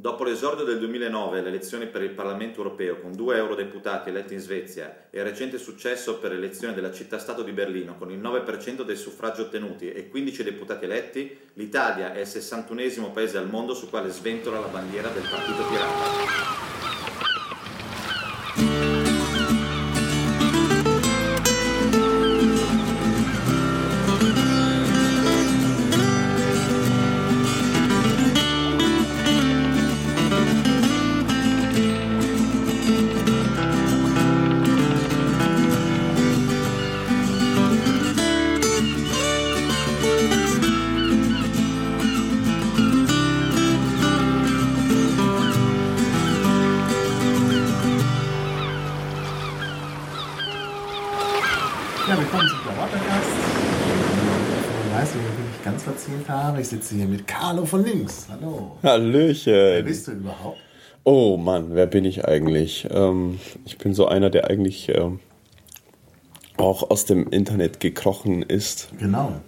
Dopo l'esordio del 2009 alle elezioni per il Parlamento europeo con due eurodeputati eletti in Svezia e il recente successo per l'elezione della città-stato di Berlino con il 9% del suffragio ottenuti e 15 deputati eletti, l'Italia è il 61esimo paese al mondo su quale sventola la bandiera del Partito Pirata. Sitze hier mit Carlo von links. Hallo. Hallöchen. Wer bist du überhaupt? Oh Mann, wer bin ich eigentlich? Ähm, ich bin so einer, der eigentlich ähm, auch aus dem Internet gekrochen ist. Genau.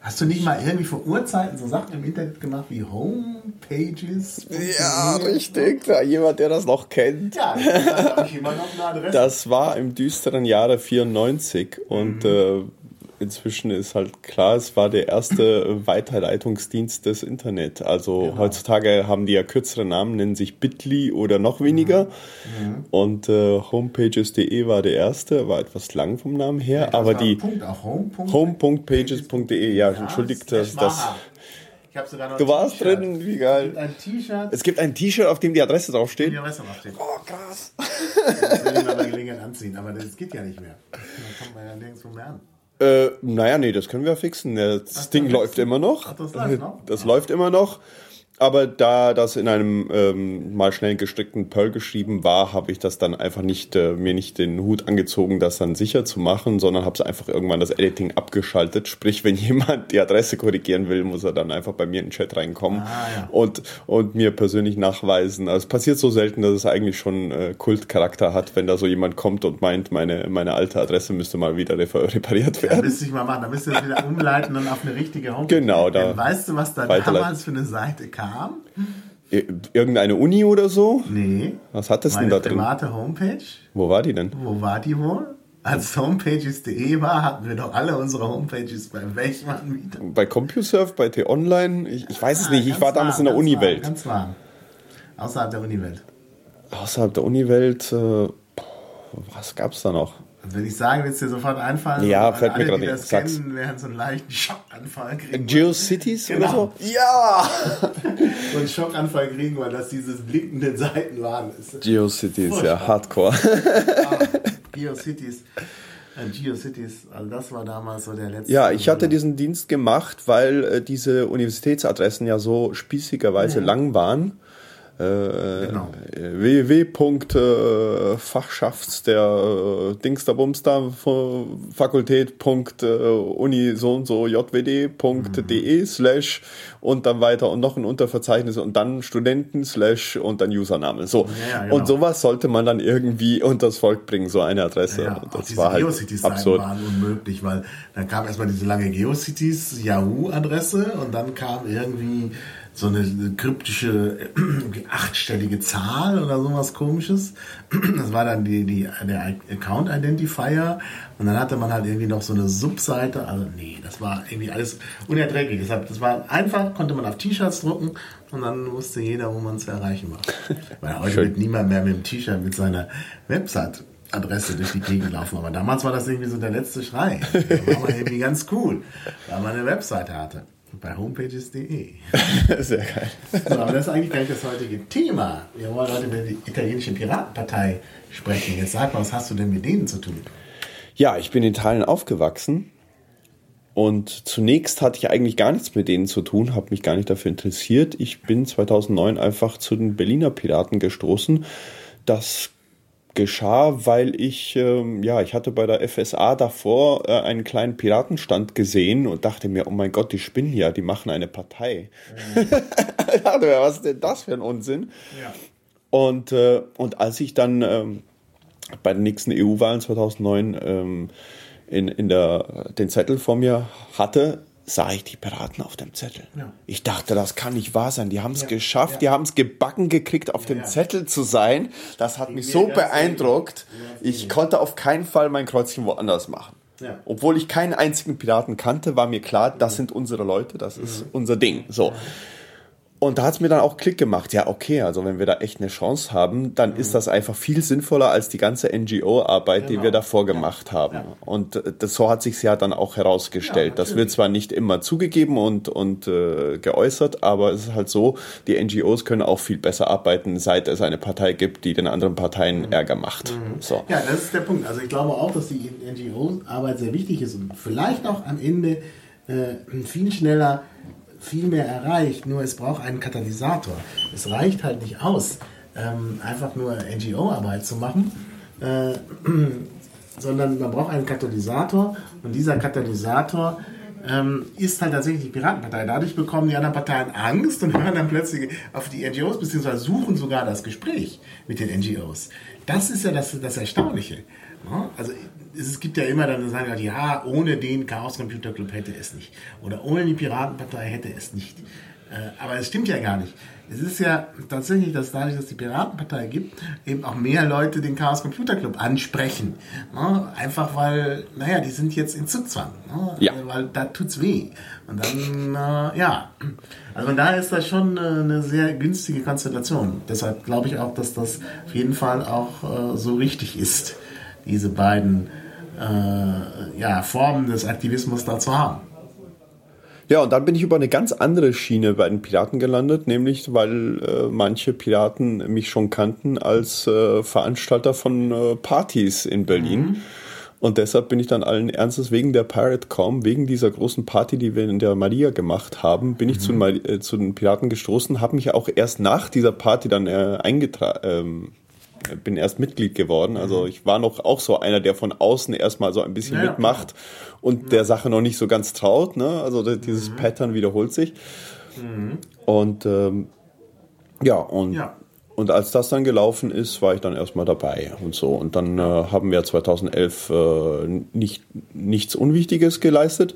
Hast du nicht mal irgendwie vor Urzeiten so Sachen im Internet gemacht wie Homepages? Ja, richtig. Da jemand, der das noch kennt. Ja, das habe ich immer noch eine Adresse. Das war im düsteren Jahre 94 und mhm. äh, inzwischen ist halt klar, es war der erste Weiterleitungsdienst des Internet. Also genau. heutzutage haben die ja kürzere Namen, nennen sich Bitly oder noch weniger. Mhm. mhm. Und äh, homepages.de war der erste, war etwas lang vom Namen her, ja, aber die home.pages.de, home ja, ja, entschuldigt, das, das du warst drin, wie geil. Es gibt ein T-Shirt. Es gibt ein T-Shirt, auf dem die Adresse draufsteht. Die Adresse draufsteht. Oh, krass. Das will ich mal bei Gelegenheit anziehen, aber das geht ja nicht mehr. Dann kommt man ja nirgendwo mehr an. Äh, naja, nee, das können wir fixen. Das Ach, Ding läuft immer noch. Ach, das läuft noch? Das läuft immer noch. Aber da das in einem ähm, mal schnell gestrickten Perl geschrieben war, habe ich das dann einfach nicht, äh, mir nicht den Hut angezogen, das dann sicher zu machen, sondern habe es einfach irgendwann das Editing abgeschaltet. Sprich, wenn jemand die Adresse korrigieren will, muss er dann einfach bei mir in den Chat reinkommen ah, ja. und, und mir persönlich nachweisen. Also es passiert so selten, dass es eigentlich schon äh, Kultcharakter hat, wenn da so jemand kommt und meint, meine, meine alte Adresse müsste mal wieder repariert werden. Ja, müsste ich mal machen. Da müsste ich wieder umleiten und auf eine richtige Homepage. Genau, da. Weißt du, was da damals für eine Seite kam? Kam? Irgendeine Uni oder so? Nee. Was hat das denn da drin? Private Homepage. Wo war die denn? Wo war die wohl? Als homepages.de war, hatten wir doch alle unsere Homepages bei welchem Anbieter? Bei CompuServe, bei T-Online? Ich, ich, weiß es nicht, ich war damals in der Uniwelt. Ganz warm. Außerhalb der Uniwelt. Außerhalb der Uniwelt, äh, was gab's da noch? Also wenn ich sagen, wird es dir sofort einfallen. Ja, fällt mir gerade nicht. das Sag's. kennen, werden so einen leichten Schockanfall kriegen. GeoCities genau. oder so? Ja! so einen Schockanfall kriegen, weil das diese blinkenden Seiten waren. GeoCities, ja, Hardcore. ah, GeoCities. Äh, GeoCities, also das war damals so der letzte. Ja, ich hatte diesen Dienst gemacht, weil äh, diese Universitätsadressen ja so spießigerweise ja. lang waren äh, genau. www.fachschafts der Dingsterbumster Fakultät.uni so und so jwd.de mhm. slash und dann weiter und noch ein Unterverzeichnis und dann Studenten slash und dann Username. So. Ja, genau. Und sowas sollte man dann irgendwie unters Volk bringen, so eine Adresse. Ja, das diese war halt absurd. waren unmöglich, weil dann kam erstmal diese lange GeoCities Yahoo-Adresse und dann kam irgendwie so eine kryptische achtstellige Zahl oder sowas komisches. Das war dann die, die, der Account Identifier und dann hatte man halt irgendwie noch so eine Subseite. Also nee, das war irgendwie alles unerträglich. Deshalb, das war einfach, konnte man auf T-Shirts drucken und dann wusste jeder, wo man es erreichen war. Weil heute wird niemand mehr mit dem T-Shirt mit seiner Website Adresse durch die Gegend laufen. Aber damals war das irgendwie so der letzte Schrei. Da war man irgendwie ganz cool, weil man eine Webseite hatte. Bei homepages.de. Sehr geil. So, aber das ist eigentlich gar nicht das heutige Thema. Wir wollen heute über die italienische Piratenpartei sprechen. Jetzt sag mal, was hast du denn mit denen zu tun? Ja, ich bin in Italien aufgewachsen. Und zunächst hatte ich eigentlich gar nichts mit denen zu tun, habe mich gar nicht dafür interessiert. Ich bin 2009 einfach zu den Berliner Piraten gestoßen. Das geschah, weil ich, ähm, ja, ich hatte bei der FSA davor äh, einen kleinen Piratenstand gesehen und dachte mir, oh mein Gott, die spinnen ja, die machen eine Partei. Mhm. dachte mir, was ist denn das für ein Unsinn? Ja. Und, äh, und als ich dann ähm, bei den nächsten EU-Wahlen 2009 ähm, in, in der, den Zettel vor mir hatte, sah ich die Piraten auf dem Zettel. Ja. Ich dachte, das kann nicht wahr sein. Die haben es ja, geschafft, ja. die haben es gebacken gekriegt, auf dem Zettel zu sein. Das hat mich so beeindruckt. Ich konnte auf keinen Fall mein Kreuzchen woanders machen. Obwohl ich keinen einzigen Piraten kannte, war mir klar, das sind unsere Leute, das ist unser Ding. So. Und da hat es mir dann auch Klick gemacht. Ja, okay, also wenn wir da echt eine Chance haben, dann mhm. ist das einfach viel sinnvoller als die ganze NGO-Arbeit, genau. die wir davor gemacht ja. haben. Ja. Und äh, das, so hat sich ja dann auch herausgestellt. Ja, das wird zwar nicht immer zugegeben und, und äh, geäußert, aber es ist halt so, die NGOs können auch viel besser arbeiten, seit es eine Partei gibt, die den anderen Parteien mhm. Ärger macht. Mhm. So. Ja, das ist der Punkt. Also ich glaube auch, dass die NGO-Arbeit sehr wichtig ist und vielleicht auch am Ende äh, viel schneller viel mehr erreicht, nur es braucht einen Katalysator. Es reicht halt nicht aus, ähm, einfach nur NGO-Arbeit zu machen, äh, sondern man braucht einen Katalysator und dieser Katalysator ähm, ist halt tatsächlich die Piratenpartei. Dadurch bekommen die anderen Parteien Angst und hören dann plötzlich auf die NGOs, beziehungsweise suchen sogar das Gespräch mit den NGOs. Das ist ja das, das Erstaunliche. Also es gibt ja immer dann sagen, ja, ohne den Chaos Computer Club hätte es nicht. Oder ohne die Piratenpartei hätte es nicht. Äh, aber es stimmt ja gar nicht. Es ist ja tatsächlich, dass dadurch, dass es die Piratenpartei gibt, eben auch mehr Leute den Chaos Computer Club ansprechen. Einfach weil, naja, die sind jetzt in Zugzwang. Ja. Weil da tut's weh. Und dann, äh, ja. Also von daher ist das schon eine sehr günstige Konstellation. Deshalb glaube ich auch, dass das auf jeden Fall auch äh, so richtig ist, diese beiden äh, ja, Formen des Aktivismus da zu haben. Ja, und dann bin ich über eine ganz andere Schiene bei den Piraten gelandet, nämlich weil äh, manche Piraten mich schon kannten als äh, Veranstalter von äh, Partys in Berlin. Mhm. Und deshalb bin ich dann allen Ernstes wegen der PirateCom, wegen dieser großen Party, die wir in der Maria gemacht haben, bin ich zu, mhm. äh, zu, den Piraten gestoßen, habe mich auch erst nach dieser Party dann äh, eingetragen. Ähm, bin erst Mitglied geworden. Also mhm. ich war noch auch so einer, der von außen erstmal so ein bisschen ja, mitmacht genau. und ja. der Sache noch nicht so ganz traut. Ne? Also dieses mhm. Pattern wiederholt sich. Mhm. Und ähm, ja, und, ja. und als das dann gelaufen ist, war ich dann erstmal dabei und so. Und dann äh, haben wir 2011 äh, nicht, nichts Unwichtiges geleistet.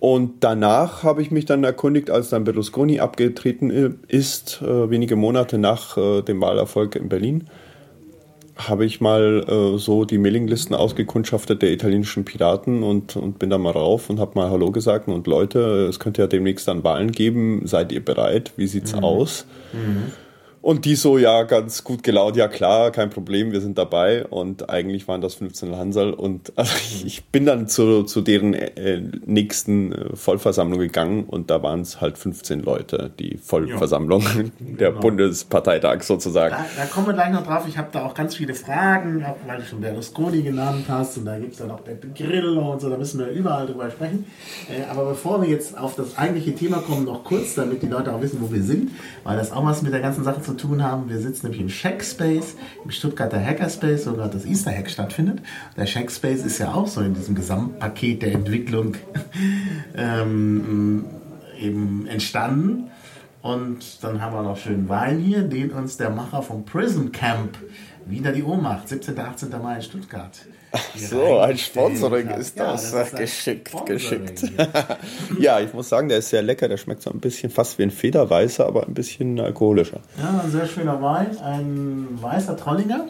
Und danach habe ich mich dann erkundigt, als dann Berlusconi abgetreten ist, äh, wenige Monate nach äh, dem Wahlerfolg in Berlin habe ich mal äh, so die Mailinglisten ausgekundschaftet der italienischen Piraten und, und bin da mal rauf und habe mal Hallo gesagt und Leute, es könnte ja demnächst dann Wahlen geben, seid ihr bereit? Wie sieht's mhm. aus? Mhm. Und die so, ja, ganz gut gelaunt, ja klar, kein Problem, wir sind dabei. Und eigentlich waren das 15 Hansel. Und also ich bin dann zu, zu deren äh, nächsten äh, Vollversammlung gegangen und da waren es halt 15 Leute, die Vollversammlung ja. der genau. Bundesparteitag sozusagen. Da, da, kommen wir gleich noch drauf. Ich habe da auch ganz viele Fragen, weil du schon Berlusconi genannt hast. Und da gibt es dann auch Beppe Grillo und so, da müssen wir überall drüber sprechen. Äh, aber bevor wir jetzt auf das eigentliche Thema kommen, noch kurz, damit die Leute auch wissen, wo wir sind, weil das auch was mit der ganzen Sache zu tun haben. Wir sitzen nämlich im Shackspace, im Stuttgarter Hackerspace, wo gerade das Easter Hack stattfindet. Der Shackspace ist ja auch so in diesem Gesamtpaket der Entwicklung ähm, eben entstanden. Und dann haben wir noch schönen Wein hier, den uns der Macher vom Prison Camp wieder die Ohnmacht, 17. 18. Mai in Stuttgart. Ach so, ein Sponsoring ist das. Ja, das ist geschickt, geschickt. ja, ich muss sagen, der ist sehr lecker. Der schmeckt so ein bisschen fast wie ein Federweißer, aber ein bisschen alkoholischer. Ja, ein sehr schöner Wein. Ein weißer Trollinger.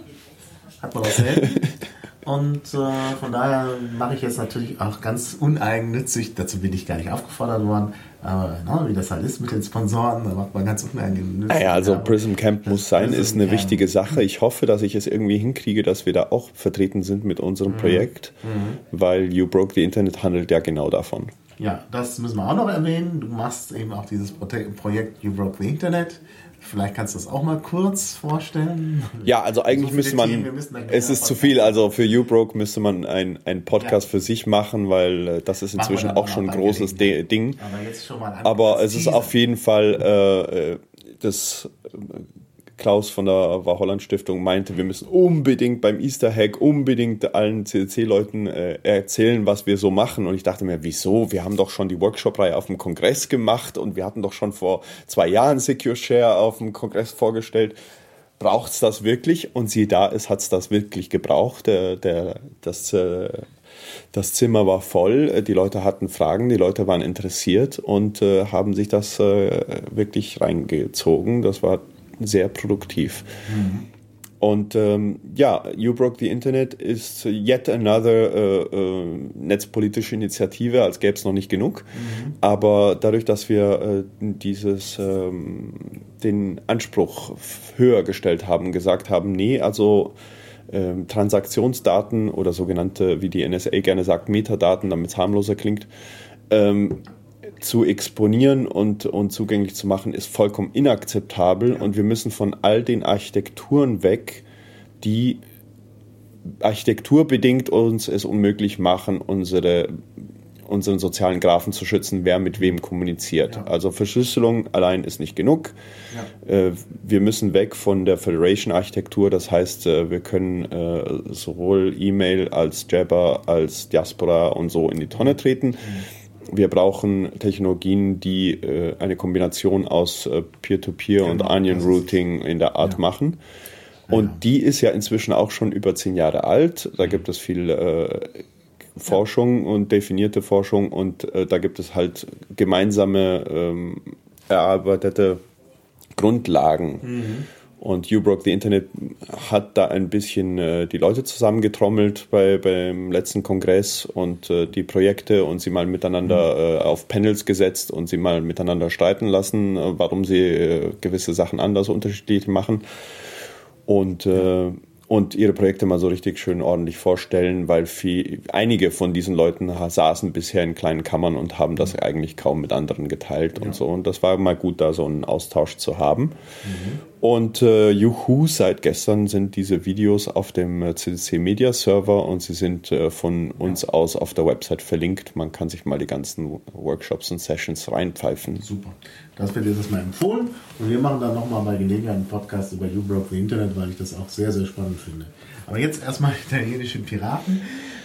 Hat man auch selten. Und äh, von daher mache ich jetzt natürlich auch ganz uneigennützig, dazu bin ich gar nicht aufgefordert worden, aber na, wie das halt ist mit den Sponsoren, da macht man ganz uneigennützig. Naja, also Prism Camp muss sein, Prism ist eine Camp. wichtige Sache. Ich hoffe, dass ich es irgendwie hinkriege, dass wir da auch vertreten sind mit unserem mhm. Projekt, mhm. weil You Broke the Internet handelt ja genau davon. Ja, das müssen wir auch noch erwähnen. Du machst eben auch dieses Projekt You Broke the Internet. Vielleicht kannst du das auch mal kurz vorstellen. Ja, also eigentlich so müsste man, es ist zu viel, also für YouBroke müsste man ein, ein Podcast ja. für sich machen, weil äh, das ist inzwischen auch schon ein großes Ding. Aber, jetzt schon mal Aber es ist auf jeden Fall äh, äh das Klaus von der War Stiftung meinte, wir müssen unbedingt beim Easter Hack unbedingt allen CDC-Leuten äh, erzählen, was wir so machen. Und ich dachte mir, wieso? Wir haben doch schon die Workshop-Reihe auf dem Kongress gemacht und wir hatten doch schon vor zwei Jahren Secure Share auf dem Kongress vorgestellt braucht es das wirklich? Und siehe da, es hat es das wirklich gebraucht. Der, der, das, äh, das Zimmer war voll, die Leute hatten Fragen, die Leute waren interessiert und äh, haben sich das äh, wirklich reingezogen. Das war sehr produktiv. Mhm. Und ähm, ja, You Broke the Internet ist yet another äh, äh, netzpolitische Initiative, als gäbe es noch nicht genug. Mhm. Aber dadurch, dass wir äh, dieses, ähm, den Anspruch höher gestellt haben, gesagt haben, nee, also ähm, Transaktionsdaten oder sogenannte, wie die NSA gerne sagt, Metadaten, damit es harmloser klingt, ähm, zu exponieren und, und zugänglich zu machen, ist vollkommen inakzeptabel und wir müssen von all den Architekturen weg, die architekturbedingt uns es unmöglich machen, unsere, unseren sozialen Graphen zu schützen, wer mit wem kommuniziert. Ja. Also Verschlüsselung allein ist nicht genug. Ja. Äh, wir müssen weg von der Federation-Architektur, das heißt, äh, wir können äh, sowohl E-Mail als Jabber, als Diaspora und so in die Tonne treten. Mhm wir brauchen Technologien, die äh, eine Kombination aus äh, Peer-to-Peer -Peer genau, und Onion Routing in der Art ja. machen. Und ja. die ist ja inzwischen auch schon über zehn Jahre alt. Da gibt es viel äh, Forschung und definierte Forschung und äh, da gibt es halt gemeinsame ähm, erarbeitete Grundlagen. Mhm. Und You Broke the Internet hat da ein bisschen äh, die Leute zusammengetrommelt bei, beim letzten Kongress und äh, die Projekte und sie mal miteinander mhm. äh, auf Panels gesetzt und sie mal miteinander streiten lassen, äh, warum sie äh, gewisse Sachen anders unterschiedlich machen. Und äh, und ihre Projekte mal so richtig schön ordentlich vorstellen, weil viel, einige von diesen Leuten saßen bisher in kleinen Kammern und haben das eigentlich kaum mit anderen geteilt ja. und so. Und das war mal gut, da so einen Austausch zu haben. Mhm. Und äh, juhu, seit gestern sind diese Videos auf dem CDC Media Server und sie sind äh, von uns aus auf der Website verlinkt. Man kann sich mal die ganzen Workshops und Sessions reinpfeifen. Super. Das wird jetzt mal empfohlen. Und wir machen dann nochmal bei Gelegenheit einen Podcast über You Broke the Internet, weil ich das auch sehr, sehr spannend finde. Aber jetzt erstmal italienische Piraten.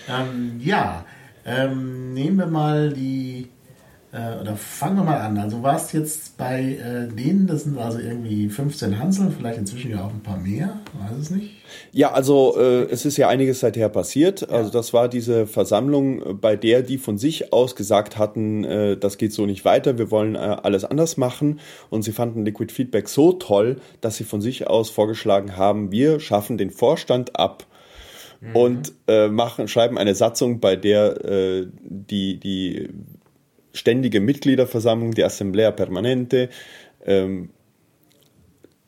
Ähm, ja, ähm, nehmen wir mal die äh, oder fangen wir mal an. Also warst jetzt bei äh, denen, das sind also irgendwie 15 Hansel, vielleicht inzwischen ja auch ein paar mehr, weiß es nicht. Ja, also äh, es ist ja einiges seither passiert. Ja. Also das war diese Versammlung, bei der die von sich aus gesagt hatten, äh, das geht so nicht weiter, wir wollen äh, alles anders machen. Und sie fanden Liquid Feedback so toll, dass sie von sich aus vorgeschlagen haben, wir schaffen den Vorstand ab mhm. und äh, machen, schreiben eine Satzung, bei der äh, die, die ständige Mitgliederversammlung, die Assemblea Permanente, ähm,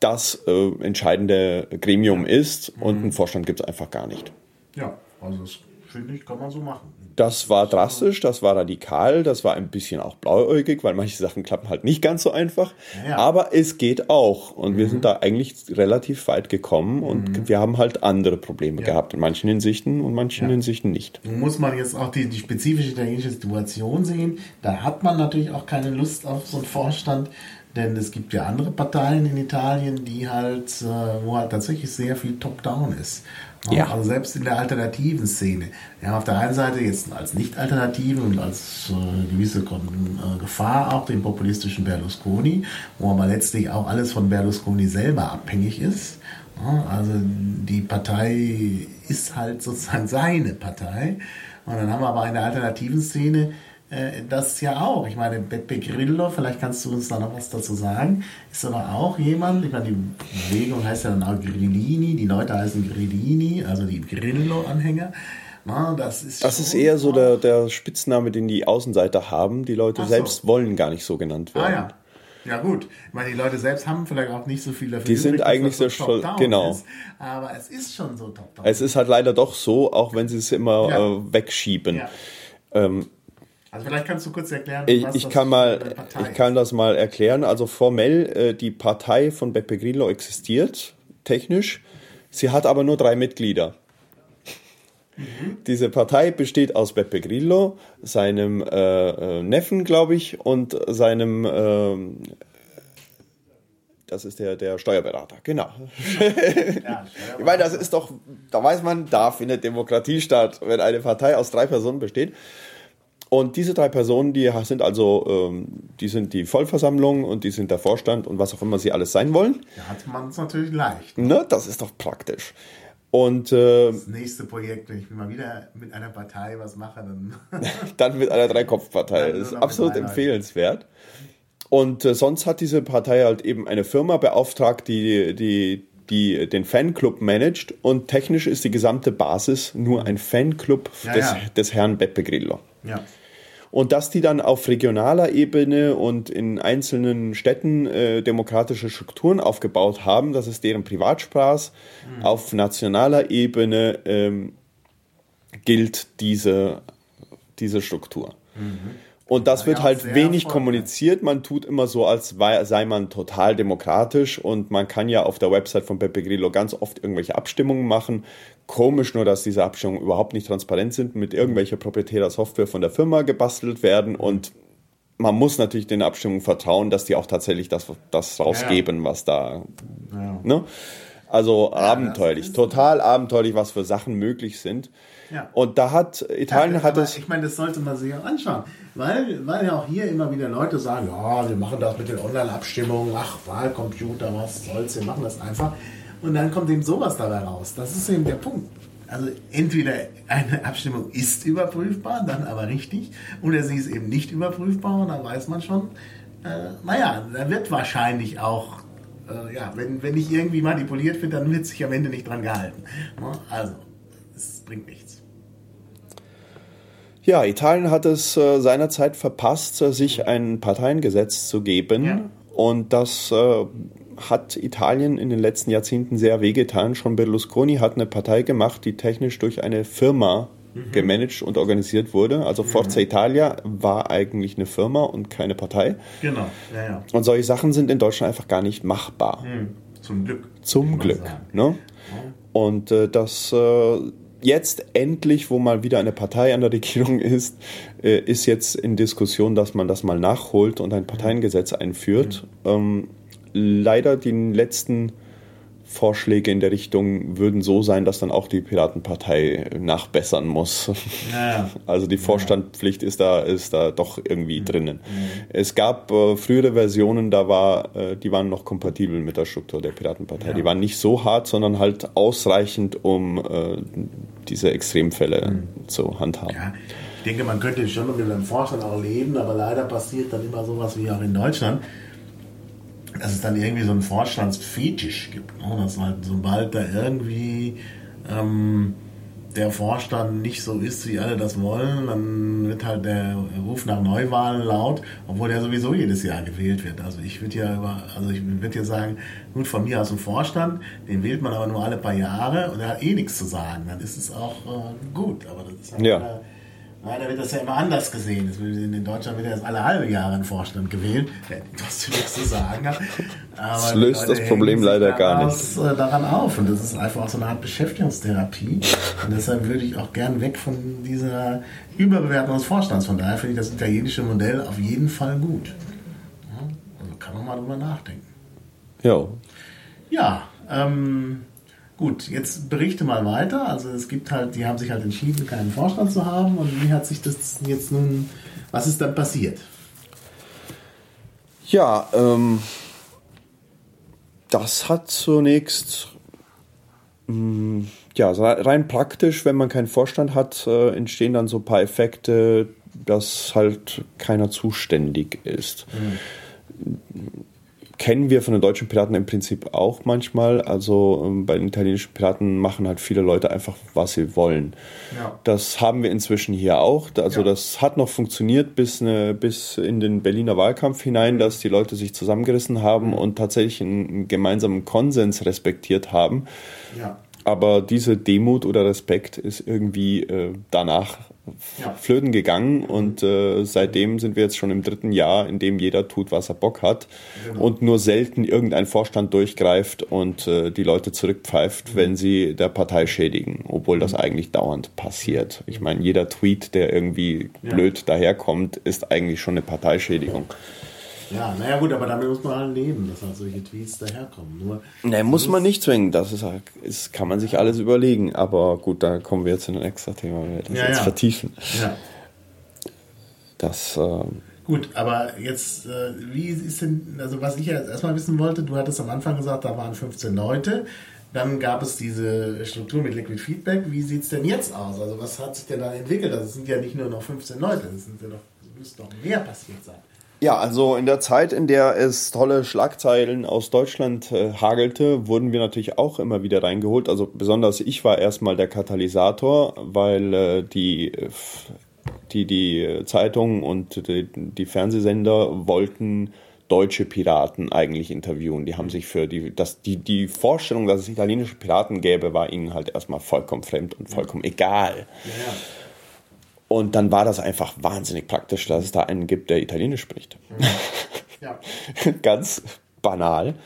das äh, entscheidende Gremium ist und mhm. einen Vorstand gibt es einfach gar nicht. Ja, also das finde ich, kann man so machen. Das war drastisch, das war radikal, das war ein bisschen auch blauäugig, weil manche Sachen klappen halt nicht ganz so einfach. Ja. Aber es geht auch. Und mhm. wir sind da eigentlich relativ weit gekommen und mhm. wir haben halt andere Probleme ja. gehabt in manchen Hinsichten und manchen ja. Hinsichten nicht. Nun muss man jetzt auch die, die spezifische italienische Situation sehen. Da hat man natürlich auch keine Lust auf so einen Vorstand. Denn es gibt ja andere Parteien in Italien, die halt, äh, wo halt tatsächlich sehr viel Top-Down ist. Ja. Also selbst in der alternativen Szene. Haben auf der einen Seite jetzt als Nicht-Alternative und als äh, gewisse äh, Gefahr auch den populistischen Berlusconi, wo aber letztlich auch alles von Berlusconi selber abhängig ist. Ja, also die Partei ist halt sozusagen seine Partei. Und dann haben wir aber in der alternativen Szene äh, das ja auch. Ich meine, Beppe Grillo, vielleicht kannst du uns da noch was dazu sagen, ist aber auch jemand, ich meine, die Bewegung heißt ja dann auch Grillini, die Leute heißen Grillini, also die Grillo-Anhänger. Na, das ist, das ist eher so der, der Spitzname, den die Außenseiter haben. Die Leute so. selbst wollen gar nicht so genannt werden. Ah, ja. Ja gut, ich meine, die Leute selbst haben vielleicht auch nicht so viel dafür. Die sind übrig, eigentlich so stolz, genau. Ist, aber es ist schon so top-down. Es ist halt leider doch so, auch wenn sie es immer ja. äh, wegschieben. Ja. Ähm, also vielleicht kannst du kurz erklären, ich, was ich das kann mal, Ich kann das mal erklären. Also formell, äh, die Partei von Beppe Grillo existiert, technisch. Sie hat aber nur drei Mitglieder. Mhm. Diese Partei besteht aus Beppe Grillo, seinem äh, äh Neffen, glaube ich, und seinem äh, das ist der, der Steuerberater, genau. Ja, ich meine, das ist doch, da weiß man, da findet Demokratie statt, wenn eine Partei aus drei Personen besteht. Und diese drei Personen, die sind also, ähm, die sind die Vollversammlung und die sind der Vorstand und was auch immer sie alles sein wollen. Da hat man es natürlich leicht. Ne, das ist doch praktisch. Und äh, das nächste Projekt, wenn ich mal wieder mit einer Partei was mache, dann. dann mit einer Dreikopfpartei. Das ist absolut empfehlenswert. Und äh, sonst hat diese Partei halt eben eine Firma beauftragt, die, die, die den Fanclub managt. Und technisch ist die gesamte Basis nur ein Fanclub ja, des, ja. des Herrn Beppe Grillo. Ja. Und dass die dann auf regionaler Ebene und in einzelnen Städten äh, demokratische Strukturen aufgebaut haben, das ist deren Privatspaß. Mhm. Auf nationaler Ebene ähm, gilt diese, diese Struktur. Mhm. Und das ja, wird halt wenig kommuniziert. Man tut immer so, als sei man total demokratisch. Und man kann ja auf der Website von Pepe Grillo ganz oft irgendwelche Abstimmungen machen. Komisch nur, dass diese Abstimmungen überhaupt nicht transparent sind, mit irgendwelcher proprietärer Software von der Firma gebastelt werden. Und man muss natürlich den Abstimmungen vertrauen, dass die auch tatsächlich das, das rausgeben, ja. was da. Ne? Also abenteuerlich, total abenteuerlich, was für Sachen möglich sind. Ja. Und da hat Italien ja, hat es. Ich meine, das sollte man sich auch anschauen, weil, weil ja auch hier immer wieder Leute sagen, ja, wir machen das mit den Online-Abstimmungen, ach, Wahlcomputer, was soll's, wir machen das einfach. Und dann kommt eben sowas dabei raus. Das ist eben der Punkt. Also entweder eine Abstimmung ist überprüfbar, dann aber richtig, oder sie ist eben nicht überprüfbar und dann weiß man schon, äh, naja, da wird wahrscheinlich auch, äh, ja, wenn, wenn nicht irgendwie manipuliert wird, dann wird sich am Ende nicht dran gehalten. Ne? Also, es bringt nichts. Ja, Italien hat es äh, seinerzeit verpasst, äh, sich ein Parteiengesetz zu geben. Ja. Und das äh, hat Italien in den letzten Jahrzehnten sehr wehgetan. Schon Berlusconi hat eine Partei gemacht, die technisch durch eine Firma mhm. gemanagt und organisiert wurde. Also mhm. Forza Italia war eigentlich eine Firma und keine Partei. Genau, ja, ja. Und solche Sachen sind in Deutschland einfach gar nicht machbar. Mhm. Zum Glück. Zum Glück. Ne? Und äh, das äh, jetzt endlich, wo mal wieder eine Partei an der Regierung ist, äh, ist jetzt in Diskussion, dass man das mal nachholt und ein Parteiengesetz einführt. Mhm. Ähm, leider die letzten Vorschläge in der Richtung würden so sein, dass dann auch die Piratenpartei nachbessern muss. Ja. Also die Vorstandspflicht ist da, ist da doch irgendwie mhm. drinnen. Mhm. Es gab äh, frühere Versionen, da war, äh, die waren noch kompatibel mit der Struktur der Piratenpartei. Ja. Die waren nicht so hart, sondern halt ausreichend, um äh, diese Extremfälle mhm. zu handhaben. Ja. Ich denke, man könnte schon mit einem Vorstand auch leben, aber leider passiert dann immer sowas wie auch in Deutschland dass es dann irgendwie so einen Vorstandsfetisch gibt. Ne? Dass halt sobald da irgendwie ähm, der Vorstand nicht so ist, wie alle das wollen, dann wird halt der Ruf nach Neuwahlen laut, obwohl der sowieso jedes Jahr gewählt wird. Also ich würde ja über, also ich würde ja sagen, gut von mir aus ein Vorstand, den wählt man aber nur alle paar Jahre und er hat eh nichts zu sagen. Dann ist es auch äh, gut. Aber das ist halt ja. Leider wird das ja immer anders gesehen. In Deutschland wird erst alle halbe Jahre ein Vorstand gewählt, der trotzdem nichts zu sagen hat. Aber das löst das Problem leider gar nicht. Äh, daran auf und das ist einfach auch so eine Art Beschäftigungstherapie. Und deshalb würde ich auch gern weg von dieser Überbewertung des Vorstands. Von daher finde ich das italienische Modell auf jeden Fall gut. Also kann man mal drüber nachdenken. Ja. Ja, ähm, Gut, jetzt berichte mal weiter. Also es gibt halt, die haben sich halt entschieden, keinen Vorstand zu haben. Und wie hat sich das jetzt nun, was ist dann passiert? Ja, ähm, das hat zunächst, mh, mm, ja, rein praktisch, wenn man keinen Vorstand hat, äh, entstehen dann so ein paar Effekte, dass halt keiner zuständig ist. Mhm kennen wir von den deutschen Piraten im Prinzip auch manchmal. Also ähm, bei den italienischen Piraten machen halt viele Leute einfach, was sie wollen. Ja. Das haben wir inzwischen hier auch. Also ja. das hat noch funktioniert bis, eine, bis in den Berliner Wahlkampf hinein, dass die Leute sich zusammengerissen haben mhm. und tatsächlich einen gemeinsamen Konsens respektiert haben. Ja. Aber diese Demut oder Respekt ist irgendwie äh, danach. Flöten gegangen und äh, seitdem sind wir jetzt schon im dritten Jahr, in dem jeder tut, was er Bock hat genau. und nur selten irgendein Vorstand durchgreift und äh, die Leute zurückpfeift, mhm. wenn sie der Partei schädigen, obwohl das mhm. eigentlich dauernd passiert. Ich meine, jeder Tweet, der irgendwie ja. blöd daherkommt, ist eigentlich schon eine Parteischädigung. Ja, naja gut, aber damit muss man halt leben, dass halt solche Tweets daherkommen. Nur ne, muss man nicht zwingen, das ist, halt, ist, kann man sich alles überlegen. Aber gut, da kommen wir jetzt in ein extra Thema, wenn wir das ja, jetzt ja. vertiefen. Ja. Das. Äh, Gut, aber jetzt, äh, wie ist denn, also was ich jetzt erstmal wissen wollte, du hattest am Anfang gesagt, da waren 15 Leute. Dann gab es diese Struktur mit Liquid Feedback. Wie sieht es denn jetzt aus? Also was hat sich denn da entwickelt? Also es sind ja nicht nur noch 15 Leute, es sind ja noch, müsste noch mehr passiert sein. Ja, also in der Zeit, in der es tolle Schlagzeilen aus Deutschland äh, hagelte, wurden wir natürlich auch immer wieder reingeholt. Also besonders ich war erstmal der Katalysator, weil äh, die, die, die Zeitungen und die, die Fernsehsender wollten deutsche Piraten eigentlich interviewen. Die haben sich für die, das, die, die Vorstellung, dass es italienische Piraten gäbe, war ihnen halt erstmal vollkommen fremd und vollkommen egal. Ja. Und dann war das einfach wahnsinnig praktisch, dass es da einen gibt, der Italienisch spricht. Ja. Ganz banal. Mhm.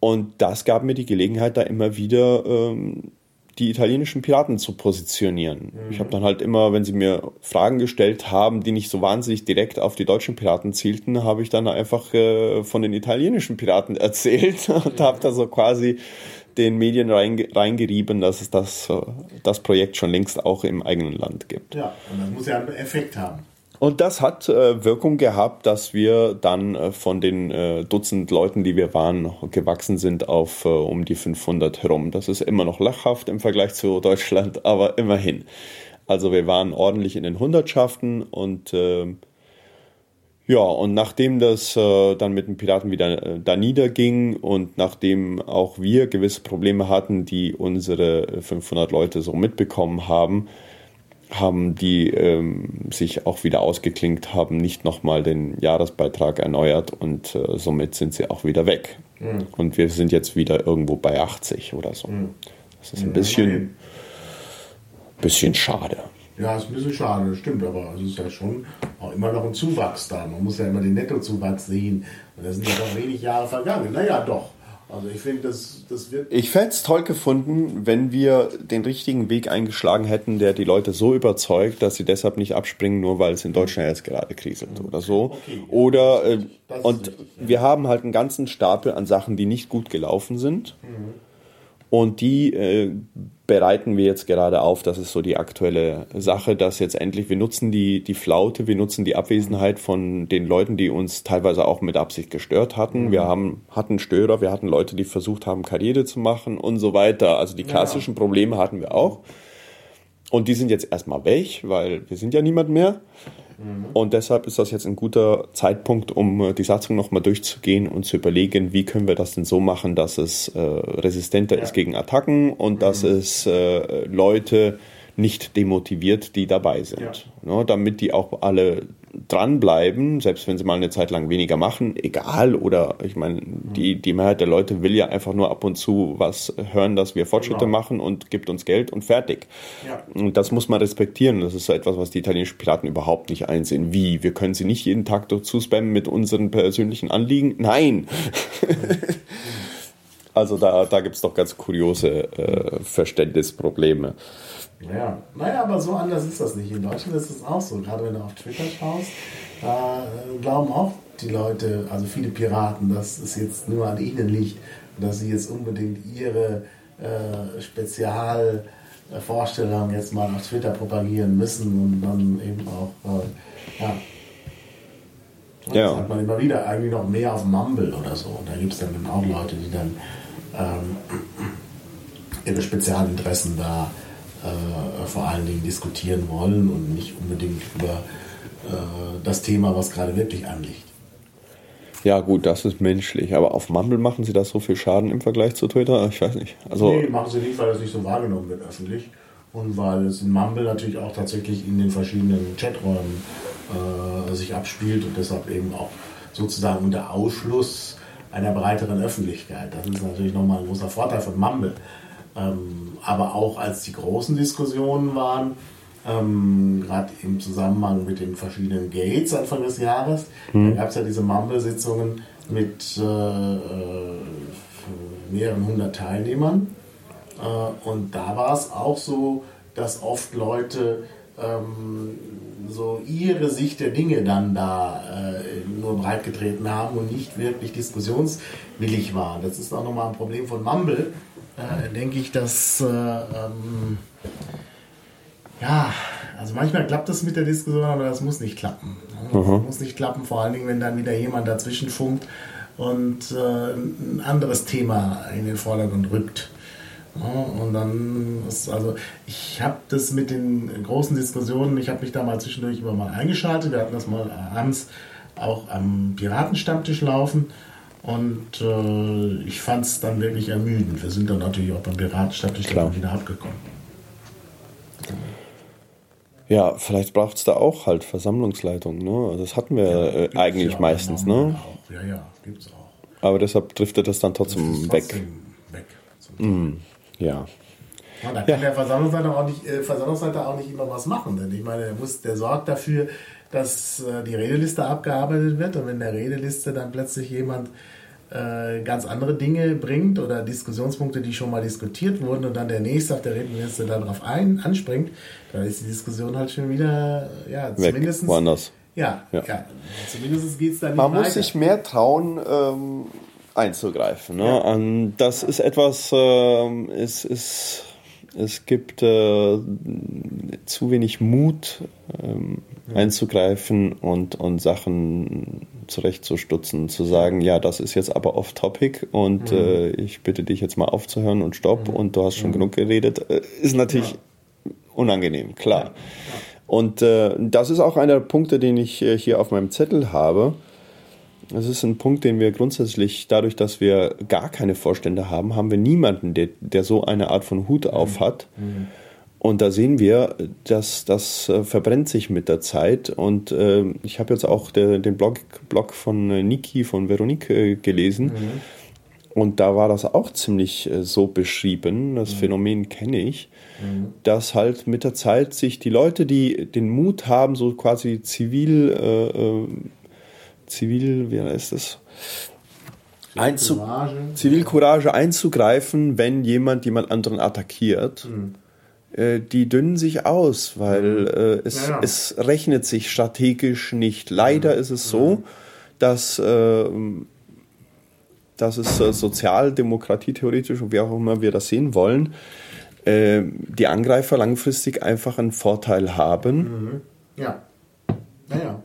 Und das gab mir die Gelegenheit, da immer wieder ähm, die italienischen Piraten zu positionieren. Mhm. Ich habe dann halt immer, wenn sie mir Fragen gestellt haben, die nicht so wahnsinnig direkt auf die deutschen Piraten zielten, habe ich dann einfach äh, von den italienischen Piraten erzählt und mhm. habe da so quasi den Medien reingerieben, dass es das, äh, das Projekt schon längst auch im eigenen Land gibt. Ja, und das muss ja einen Effekt haben. Und das hat äh, Wirkung gehabt, dass wir dann äh, von den äh, Dutzend Leuten, die wir waren, gewachsen sind auf äh, um die 500 herum. Das ist immer noch lachhaft im Vergleich zu Deutschland, aber immerhin. Also wir waren ordentlich in den Hundertschaften und ähm, ja, und nachdem das äh, dann mit den Piraten wieder äh, da niederging und nachdem auch wir gewisse Probleme hatten, die unsere 500 Leute so mitbekommen haben, haben die ähm, sich auch wieder ausgeklinkt, haben nicht nochmal den Jahresbeitrag erneuert und äh, somit sind sie auch wieder weg. Mhm. Und wir sind jetzt wieder irgendwo bei 80 oder so. Mhm. Das ist ein bisschen, bisschen schade. Ja, ist ein bisschen schade, das stimmt, aber es ist ja schon auch immer noch ein Zuwachs da. Man muss ja immer den Nettozuwachs sehen. Und da sind ja noch wenig Jahre vergangen. Naja, doch. Also ich finde, das, das wird. Ich fände es toll gefunden, wenn wir den richtigen Weg eingeschlagen hätten, der die Leute so überzeugt, dass sie deshalb nicht abspringen, nur weil es in Deutschland jetzt gerade kriselt oder so. Okay, oder äh, und richtig, ja. wir haben halt einen ganzen Stapel an Sachen, die nicht gut gelaufen sind. Mhm. Und die äh, bereiten wir jetzt gerade auf. Das ist so die aktuelle Sache, dass jetzt endlich, wir nutzen die, die Flaute, wir nutzen die Abwesenheit von den Leuten, die uns teilweise auch mit Absicht gestört hatten. Mhm. Wir haben, hatten Störer, wir hatten Leute, die versucht haben, Karriere zu machen und so weiter. Also die klassischen. Probleme hatten wir auch. Und die sind jetzt erstmal weg, weil wir sind ja niemand mehr. Mhm. Und deshalb ist das jetzt ein guter Zeitpunkt, um äh, die Satzung nochmal durchzugehen und zu überlegen, wie können wir das denn so machen, dass es äh, resistenter ja. ist gegen Attacken und mhm. dass es äh, Leute nicht demotiviert, die dabei sind. Ja. Ne, damit die auch alle dranbleiben, selbst wenn sie mal eine Zeit lang weniger machen, egal. Oder ich meine, die, die Mehrheit der Leute will ja einfach nur ab und zu was hören, dass wir Fortschritte genau. machen und gibt uns Geld und fertig. Ja. Und das muss man respektieren. Das ist so etwas, was die italienischen Piraten überhaupt nicht einsehen. Wie? Wir können sie nicht jeden Tag dazu spammen mit unseren persönlichen Anliegen? Nein! also da, da gibt es doch ganz kuriose äh, Verständnisprobleme. Naja, naja, aber so anders ist das nicht. In Deutschland ist es auch so. Gerade wenn du auf Twitter schaust, da äh, glauben auch die Leute, also viele Piraten, dass es jetzt nur an ihnen liegt, dass sie jetzt unbedingt ihre äh, Spezialvorstellungen jetzt mal auf Twitter propagieren müssen und dann eben auch, äh, ja. Und ja. Das hat man immer wieder, eigentlich noch mehr auf Mumble oder so. Und da gibt es dann auch Leute, die dann ähm, ihre Spezialinteressen da äh, vor allen Dingen diskutieren wollen und nicht unbedingt über äh, das Thema, was gerade wirklich anliegt. Ja, gut, das ist menschlich. Aber auf Mumble machen sie das so viel Schaden im Vergleich zu Twitter? Ich weiß nicht. Also nee, machen sie nicht, weil das nicht so wahrgenommen wird öffentlich. Und weil es in Mumble natürlich auch tatsächlich in den verschiedenen Chaträumen äh, sich abspielt und deshalb eben auch sozusagen unter Ausschluss einer breiteren Öffentlichkeit. Das ist natürlich nochmal ein großer Vorteil von Mumble. Ähm, aber auch als die großen Diskussionen waren, ähm, gerade im Zusammenhang mit den verschiedenen Gates Anfang des Jahres, mhm. da gab es ja diese Mumble-Sitzungen mit äh, äh, mehreren hundert Teilnehmern. Äh, und da war es auch so, dass oft Leute ähm, so ihre Sicht der Dinge dann da äh, nur breitgetreten haben und nicht wirklich diskussionswillig waren. Das ist auch nochmal ein Problem von Mumble, denke ich, dass äh, ähm, ja, also manchmal klappt das mit der Diskussion, aber das muss nicht klappen. Das mhm. muss nicht klappen, vor allen Dingen, wenn dann wieder jemand dazwischen funkt und äh, ein anderes Thema in den Vordergrund rückt. Ja, und dann ist also, ich habe das mit den großen Diskussionen, ich habe mich da mal zwischendurch immer mal eingeschaltet. Wir hatten das mal abends auch am Piratenstammtisch laufen. Und äh, ich fand es dann wirklich ermüdend. Wir sind dann natürlich auch beim Piratenstammtisch dann wieder abgekommen. Ja, vielleicht braucht es da auch halt Versammlungsleitung. Ne? Das hatten wir ja, äh, eigentlich ja meistens. Ne? Auch. Ja, ja, gibt's auch. Aber deshalb driftet das dann trotzdem, das trotzdem weg. weg mm, ja. Ja, da kann der Versammlungsleiter auch, nicht, äh, Versammlungsleiter auch nicht immer was machen. Denn ich meine, der, muss, der sorgt dafür, dass äh, die Redeliste abgearbeitet wird. Und wenn der Redeliste dann plötzlich jemand äh, ganz andere Dinge bringt oder Diskussionspunkte, die schon mal diskutiert wurden und dann der nächste auf der Redeliste dann darauf ein, anspringt, dann ist die Diskussion halt schon wieder, ja, Weg, zumindest. Woanders. Ja, ja. ja. zumindest geht es dann nicht Man weiter. muss sich mehr trauen, ähm, einzugreifen. Ne? Ja. Und das ist etwas, äh, es, es, es gibt äh, zu wenig Mut, ähm, einzugreifen und, und Sachen zurechtzustutzen, zu sagen, ja, das ist jetzt aber off-topic und mhm. äh, ich bitte dich jetzt mal aufzuhören und stopp mhm. und du hast schon mhm. genug geredet, äh, ist natürlich ja. unangenehm, klar. Ja. Und äh, das ist auch einer der Punkte, den ich äh, hier auf meinem Zettel habe. Das ist ein Punkt, den wir grundsätzlich, dadurch, dass wir gar keine Vorstände haben, haben wir niemanden, der, der so eine Art von Hut auf hat. Mhm. Und da sehen wir, dass das äh, verbrennt sich mit der Zeit. Und äh, ich habe jetzt auch de, den Blog, Blog von äh, Niki, von Veronique äh, gelesen. Mhm. Und da war das auch ziemlich äh, so beschrieben. Das mhm. Phänomen kenne ich, mhm. dass halt mit der Zeit sich die Leute, die den Mut haben, so quasi zivil, äh, zivil, wie heißt das? Einzu Zivilcourage einzugreifen, wenn jemand jemand anderen attackiert. Äh, die dünnen sich aus, weil mhm. äh, es, ja, ja. es rechnet sich strategisch nicht. Leider mhm. ist es so, mhm. dass, äh, dass es äh, Sozialdemokratie theoretisch und wie auch immer wir das sehen wollen, äh, die Angreifer langfristig einfach einen Vorteil haben. Mhm. Ja. Naja.